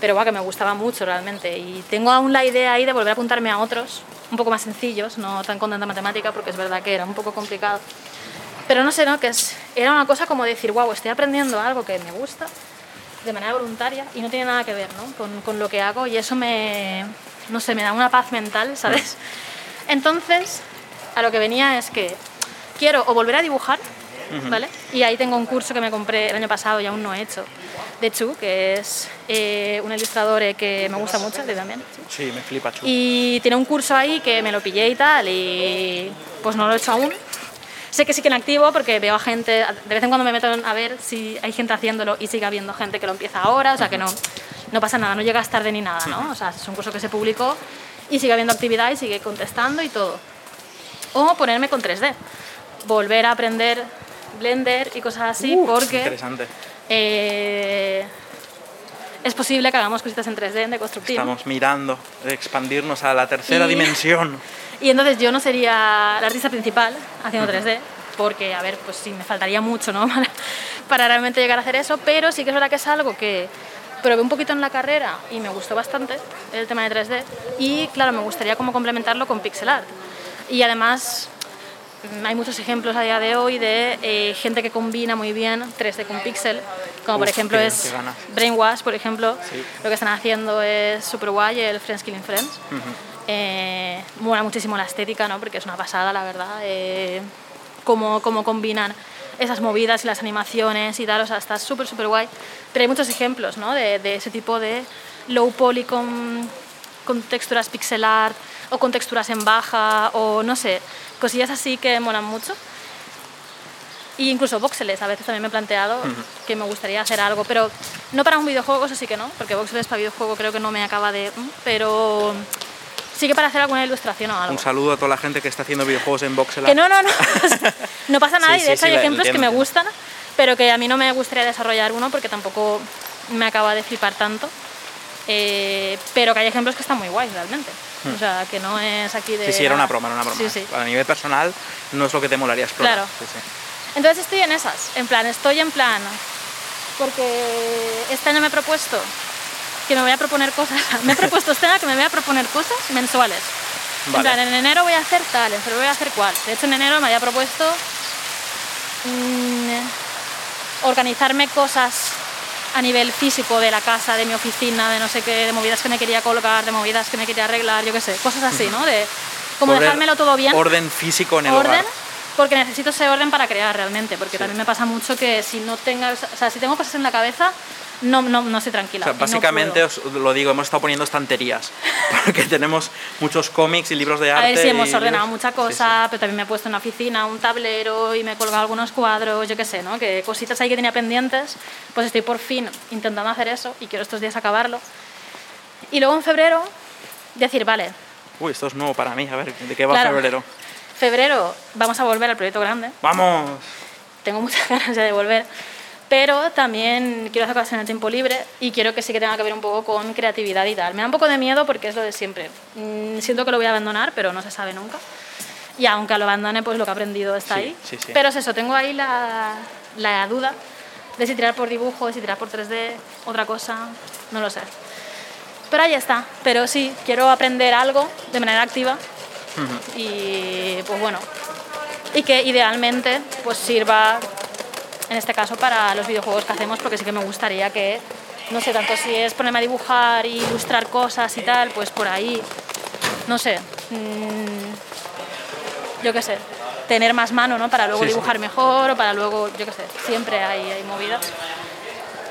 pero va, que me gustaba mucho realmente. Y tengo aún la idea ahí de volver a apuntarme a otros, un poco más sencillos, no tan con tanta matemática, porque es verdad que era un poco complicado. Pero no sé, ¿no? Que es, era una cosa como decir, wow, estoy aprendiendo algo que me gusta de manera voluntaria y no tiene nada que ver ¿no? con, con lo que hago y eso me, no sé, me da una paz mental, ¿sabes? Entonces, a lo que venía es que quiero o volver a dibujar, ¿vale? Y ahí tengo un curso que me compré el año pasado y aún no he hecho, de Chu, que es eh, un ilustrador que me gusta mucho, también. Sí, me flipa, Chu. Y tiene un curso ahí que me lo pillé y tal, y pues no lo he hecho aún. Sé que sí que en activo porque veo a gente, de vez en cuando me meto a ver si hay gente haciéndolo y sigue habiendo gente que lo empieza ahora, o sea que no, no pasa nada, no llegas tarde ni nada, ¿no? O sea, es un curso que se publicó y sigue habiendo actividad y sigue contestando y todo. O ponerme con 3D, volver a aprender Blender y cosas así Uf, porque Interesante. eh, es posible que hagamos cositas en 3D, de constructivo. Estamos mirando de expandirnos a la tercera Y- dimensión. *laughs* Y entonces yo no sería la artista principal haciendo 3D, porque, a ver, pues sí, me faltaría mucho, ¿no? *laughs* Para, para realmente llegar a hacer eso, pero sí que es verdad que es algo que probé un poquito en la carrera y me gustó bastante el tema de 3D. Y claro, me gustaría como complementarlo con pixel art. Y además hay muchos ejemplos a día de hoy de eh, gente que combina muy bien 3D con pixel, como por Uf, ejemplo qué- es qué. Brainwash, por ejemplo. Sí. Lo que están haciendo es super guay, el Friends Killing Friends. Eh, mola muchísimo la estética, ¿no? Porque es una pasada, la verdad. Eh, cómo, cómo combinan esas movidas y las animaciones y tal, o sea, está súper, súper guay. Pero hay muchos ejemplos, ¿no? De, de ese tipo de low poly con, con texturas pixel art o con texturas en baja o no sé, cosillas así que molan mucho. Y incluso voxeles, a veces también me he planteado que me gustaría hacer algo, pero no para un videojuego, eso sí que no, porque voxeles para videojuego creo que no me acaba de... Pero sí que para hacer alguna ilustración o algo. Un saludo a toda la gente que está haciendo videojuegos en voxel Que no, no, no. *laughs* no pasa nada Sí, y de hecho hay ejemplos que me gustan, pero que a mí no me gustaría desarrollar uno porque tampoco me acaba de flipar tanto. Eh, pero que hay ejemplos que están muy guays realmente. O sea, que no es aquí de... Hmm. Sí, sí, era una nada. broma, era una broma. Sí, sí. A nivel personal no es lo que te molaría explorar. Claro. Sí. Entonces estoy en esas, en plan, estoy en plan, porque este año me he propuesto que me voy a proponer cosas, *laughs* me he propuesto este año que me voy a proponer cosas mensuales. Vale. En plan, en enero voy a hacer tal, en febrero voy a hacer cual. De hecho, en enero me había propuesto mm, organizarme cosas a nivel físico de la casa, de mi oficina, de no sé qué, de movidas que me quería colgar, de movidas que me quería arreglar, yo qué sé, cosas así, ¿no? De como dejármelo todo bien Orden físico en el orden hogar. porque necesito ese orden para crear realmente porque también me pasa mucho que si no tengo o sea si tengo cosas en la cabeza no no, no estoy O tranquila sea, y no básicamente, os lo digo, hemos estado poniendo estanterías. *laughs* Porque tenemos muchos cómics y libros de a arte. ver si hemos ordenado libros- mucha Sí, cosa pero también me he puesto en la oficina un tablero y me he colgado algunos cuadros yo qué sé no que cositas ahí que tenía pendientes pues estoy por fin intentando hacer eso y quiero estos días acabarlo y luego en febrero decir vale sí. Uy, esto es nuevo para mí. A ver, ¿de qué va Claro. febrero? febrero vamos a volver al proyecto grande ¡Vamos! tengo muchas *laughs* ganas ya de volver, pero también quiero hacer cosas en el tiempo libre y quiero que sí que tenga que ver un poco con creatividad y tal. Me da un poco de miedo porque es lo de siempre. Mm, Siento que lo voy a abandonar, pero no se sabe nunca. Y aunque lo abandone, pues lo que he aprendido está Sí, ahí. sí, sí. Pero es eso, tengo ahí la, la duda de si tirar por dibujo, si tirar por 3D, otra cosa, no lo sé. Pero ahí está. Pero sí, quiero aprender algo de manera activa y pues bueno, y que idealmente pues sirva en este caso para los videojuegos que hacemos porque sí que me gustaría que no sé tanto si es ponerme a dibujar ilustrar cosas y tal pues por ahí no sé mm, yo qué sé tener más mano ¿no? para luego Sí, sí. dibujar mejor o para luego yo qué sé siempre hay, hay movidas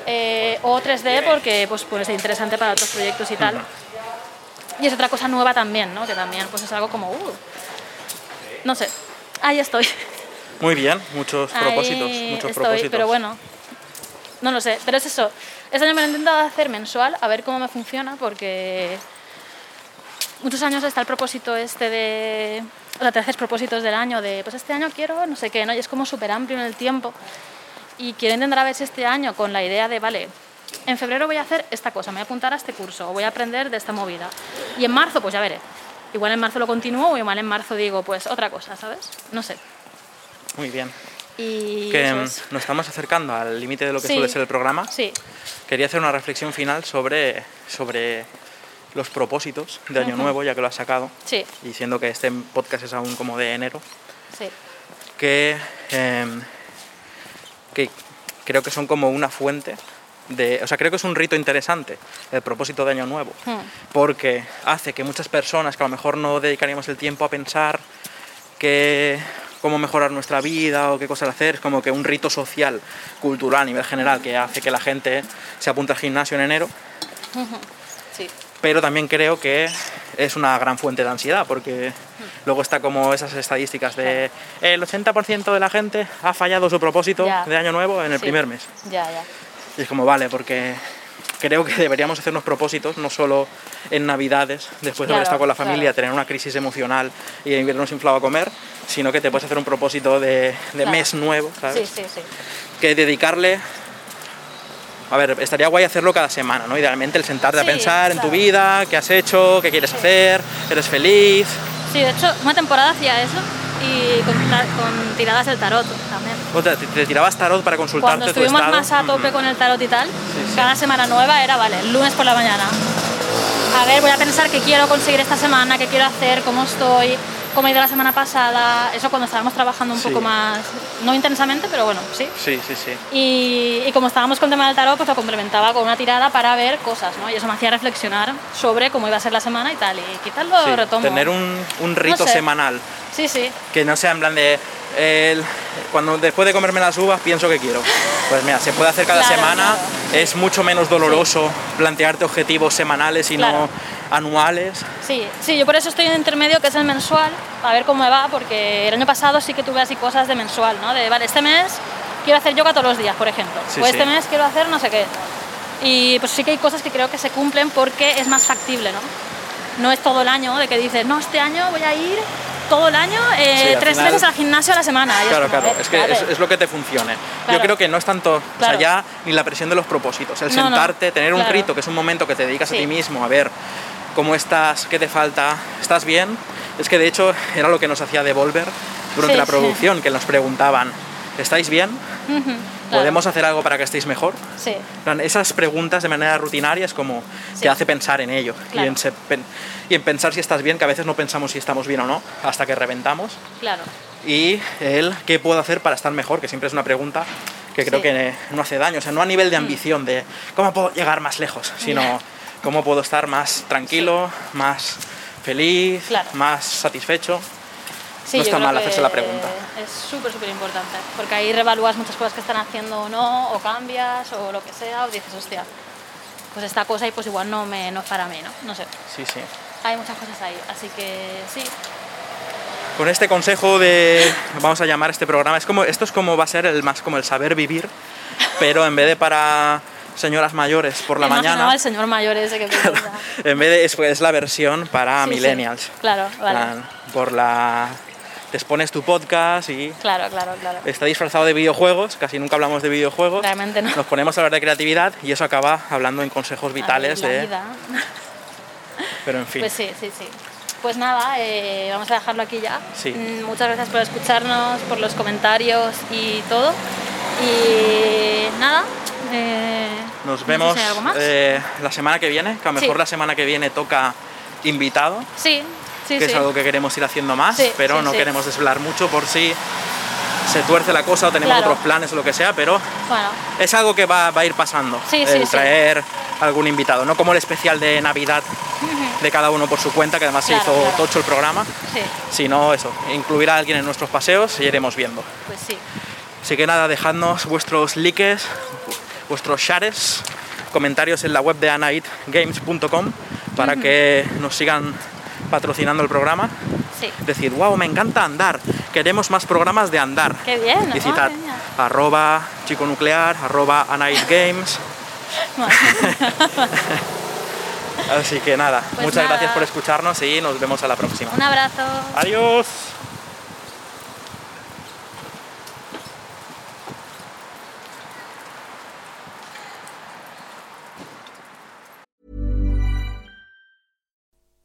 Eh, o 3D porque pues puede ser interesante para otros proyectos y tal y es otra cosa nueva también ¿no? que también pues es algo como uh, no sé ahí estoy Muy bien, muchos propósitos. Muchos estoy, propósitos. Pero bueno, no lo sé. Pero es eso. Este año me lo he intentado hacer mensual, a ver cómo me funciona, porque muchos años está el propósito este de... O sea, te haces propósitos del año de, pues este año quiero no sé qué, ¿no? Y es como súper amplio en el tiempo. Y quiero intentar a ver si este año con la idea de, vale, en febrero voy a hacer esta cosa, me voy a apuntar a este curso, o voy a aprender de esta movida. Y en marzo, pues ya veré. Igual en marzo lo continúo o igual en marzo digo, pues otra cosa, ¿sabes? No sé. Muy bien. Y Que es. nos estamos acercando al límite de lo que Sí. suele ser el programa. Sí, Quería hacer una reflexión final sobre, sobre los propósitos de Año Nuevo, ya que lo has sacado. sí, Y siendo que este podcast es aún como de enero, sí. que, em, que creo que son como una fuente de... O sea, creo que es un rito interesante el propósito de Año Nuevo, Hmm. porque hace que muchas personas que a lo mejor no dedicaríamos el tiempo a pensar que cómo mejorar nuestra vida o qué cosas hacer, es como que un rito social, cultural a nivel general, que hace que la gente se apunte al gimnasio en enero, *laughs* Sí, pero también creo que es una gran fuente de ansiedad, porque luego está como esas estadísticas de el 80% de la gente ha fallado su propósito Ya. de año nuevo en el Sí. primer mes. ya, ya. Y es como, vale, porque creo que deberíamos hacernos propósitos, no solo en Navidades, después de haber estado con la familia, claro. tener una crisis emocional y habernos inflado a comer, sino que te puedes hacer un propósito de, de Claro. mes nuevo, ¿sabes? Sí, sí, sí. Que dedicarle... A ver, estaría guay hacerlo cada semana, ¿no? Idealmente el sentarte a pensar en tu vida, qué has hecho, qué quieres hacer, eres feliz. Sí, de hecho, una temporada hacía eso y con, con tiradas del tarot también. Te, te tirabas tarot para consultarte Cuando tu estuvimos estado. más a tope con el tarot y tal, sí. cada semana nueva era, vale, el lunes por la mañana. A ver, voy a pensar qué quiero conseguir esta semana, qué quiero hacer, cómo estoy, cómo ha ido la semana pasada. Eso cuando estábamos trabajando un Sí. poco más, no intensamente, pero bueno, sí. Sí, sí, sí. Y, y como estábamos con el tema del tarot, pues lo complementaba con una tirada para ver cosas, ¿no? Y eso me hacía reflexionar sobre cómo iba a ser la semana y tal. Y quizás lo Sí, retomo. Tener un, un rito sé. semanal. Sí, sí. Que no sea en plan de. el- cuando después de comerme las uvas pienso que quiero. Pues mira, se puede hacer cada Claro, semana. claro. Es mucho menos doloroso plantearte objetivos semanales y Claro. no anuales. Sí, sí, yo por eso estoy en intermedio, que es el mensual, a ver cómo me va, porque el año pasado sí que tuve así cosas de mensual, ¿no? De, vale, este mes quiero hacer yoga todos los días, por ejemplo. Sí, o este sí. mes quiero hacer no sé qué. Y pues sí que hay cosas que creo que se cumplen porque es más factible, ¿no? No es todo el año de que dices, no, este año voy a ir todo el año eh, Sí, tres final- veces al gimnasio a la semana. Claro, claro, ver, es que es, es lo que te funcione. Claro. Yo creo que no es tanto, o sea, Claro. ya ni la presión de los propósitos, el No, no, sentarte, tener un claro. rito, que es un momento que te dedicas a ti mismo, a ver cómo estás, qué te falta, estás bien. Es que de hecho era lo que nos hacía Devolver durante Sí, la producción, que nos preguntaban, ¿estáis bien? Claro. ¿Podemos hacer algo para que estéis mejor? Sí, Esas preguntas de manera rutinaria es como Sí. te hace pensar en ello y, en se- pen- y en pensar si estás bien, que a veces no pensamos si estamos bien o no, hasta que reventamos claro. y el qué puedo hacer para estar mejor, que siempre es una pregunta que creo Sí. que no hace daño, o sea, no a nivel de ambición de cómo puedo llegar más lejos, sino cómo puedo estar más tranquilo, más feliz, Claro. más satisfecho. Sí, No está mal hacerse la pregunta. Es súper, súper importante, porque ahí revalúas muchas cosas que están haciendo o no, o cambias, o lo que sea, o dices, hostia, pues esta cosa y pues igual no, me, no es para mí, ¿no? No sé, Sí, sí. hay muchas cosas ahí, así que sí, Con este consejo de, vamos a llamar este programa, es como, esto es como va a ser el más como el saber vivir, pero en vez de para señoras mayores por la mañana, el señor mayor ese que en vez de es, la versión para Sí, sí, millennials. Claro, vale. plan, por la expones tu podcast y Claro, claro, claro. está disfrazado de videojuegos, casi nunca hablamos de videojuegos. Realmente no. Nos ponemos a hablar de creatividad y eso acaba hablando en consejos vitales de vida. pero en fin. Pues sí, sí, sí. Pues nada, eh, vamos a dejarlo aquí ya. Sí. Mm, Muchas gracias por escucharnos, por los comentarios y todo. Y nada, eh, no Nos vemos eh, la semana que viene, que a lo mejor Sí. la semana que viene toca invitado, sí, sí, que sí. es algo que queremos ir haciendo más, Sí, pero no queremos desvelar mucho por si se tuerce la cosa o tenemos Claro. otros planes o lo que sea, pero Bueno, es algo que va, va a ir pasando, el traer algún invitado, no como el especial de Navidad de cada uno por su cuenta, que además Claro, se hizo claro. tocho el programa, sino eso, incluir a alguien en nuestros paseos y iremos viendo. pues sí. Así que nada, dejadnos vuestros likes, vuestros shares, comentarios en la web de anaitgames.com para que nos sigan patrocinando el programa. Sí. Decir, wow, me encanta andar, queremos más programas de andar. Qué bien. Y arroba chico nuclear, arroba anaitgames. Madre *laughs* mía. Así que nada, Pues muchas nada. gracias por escucharnos y nos vemos a la próxima. Un abrazo. Adiós.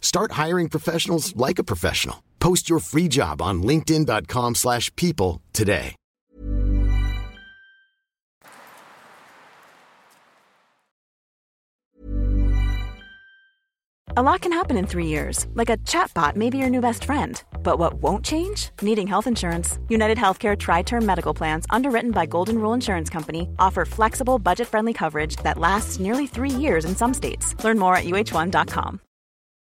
Start hiring professionals like a professional. Post your free job on linkedin.com/people slash people today. A lot can happen in three years, like a chatbot may be your new best friend. But what won't change? Needing health insurance. United Healthcare Tri Term Medical Plans, underwritten by Golden Rule Insurance Company, offer flexible, budget friendly coverage that lasts nearly three years in some states. Learn more at uh1.com.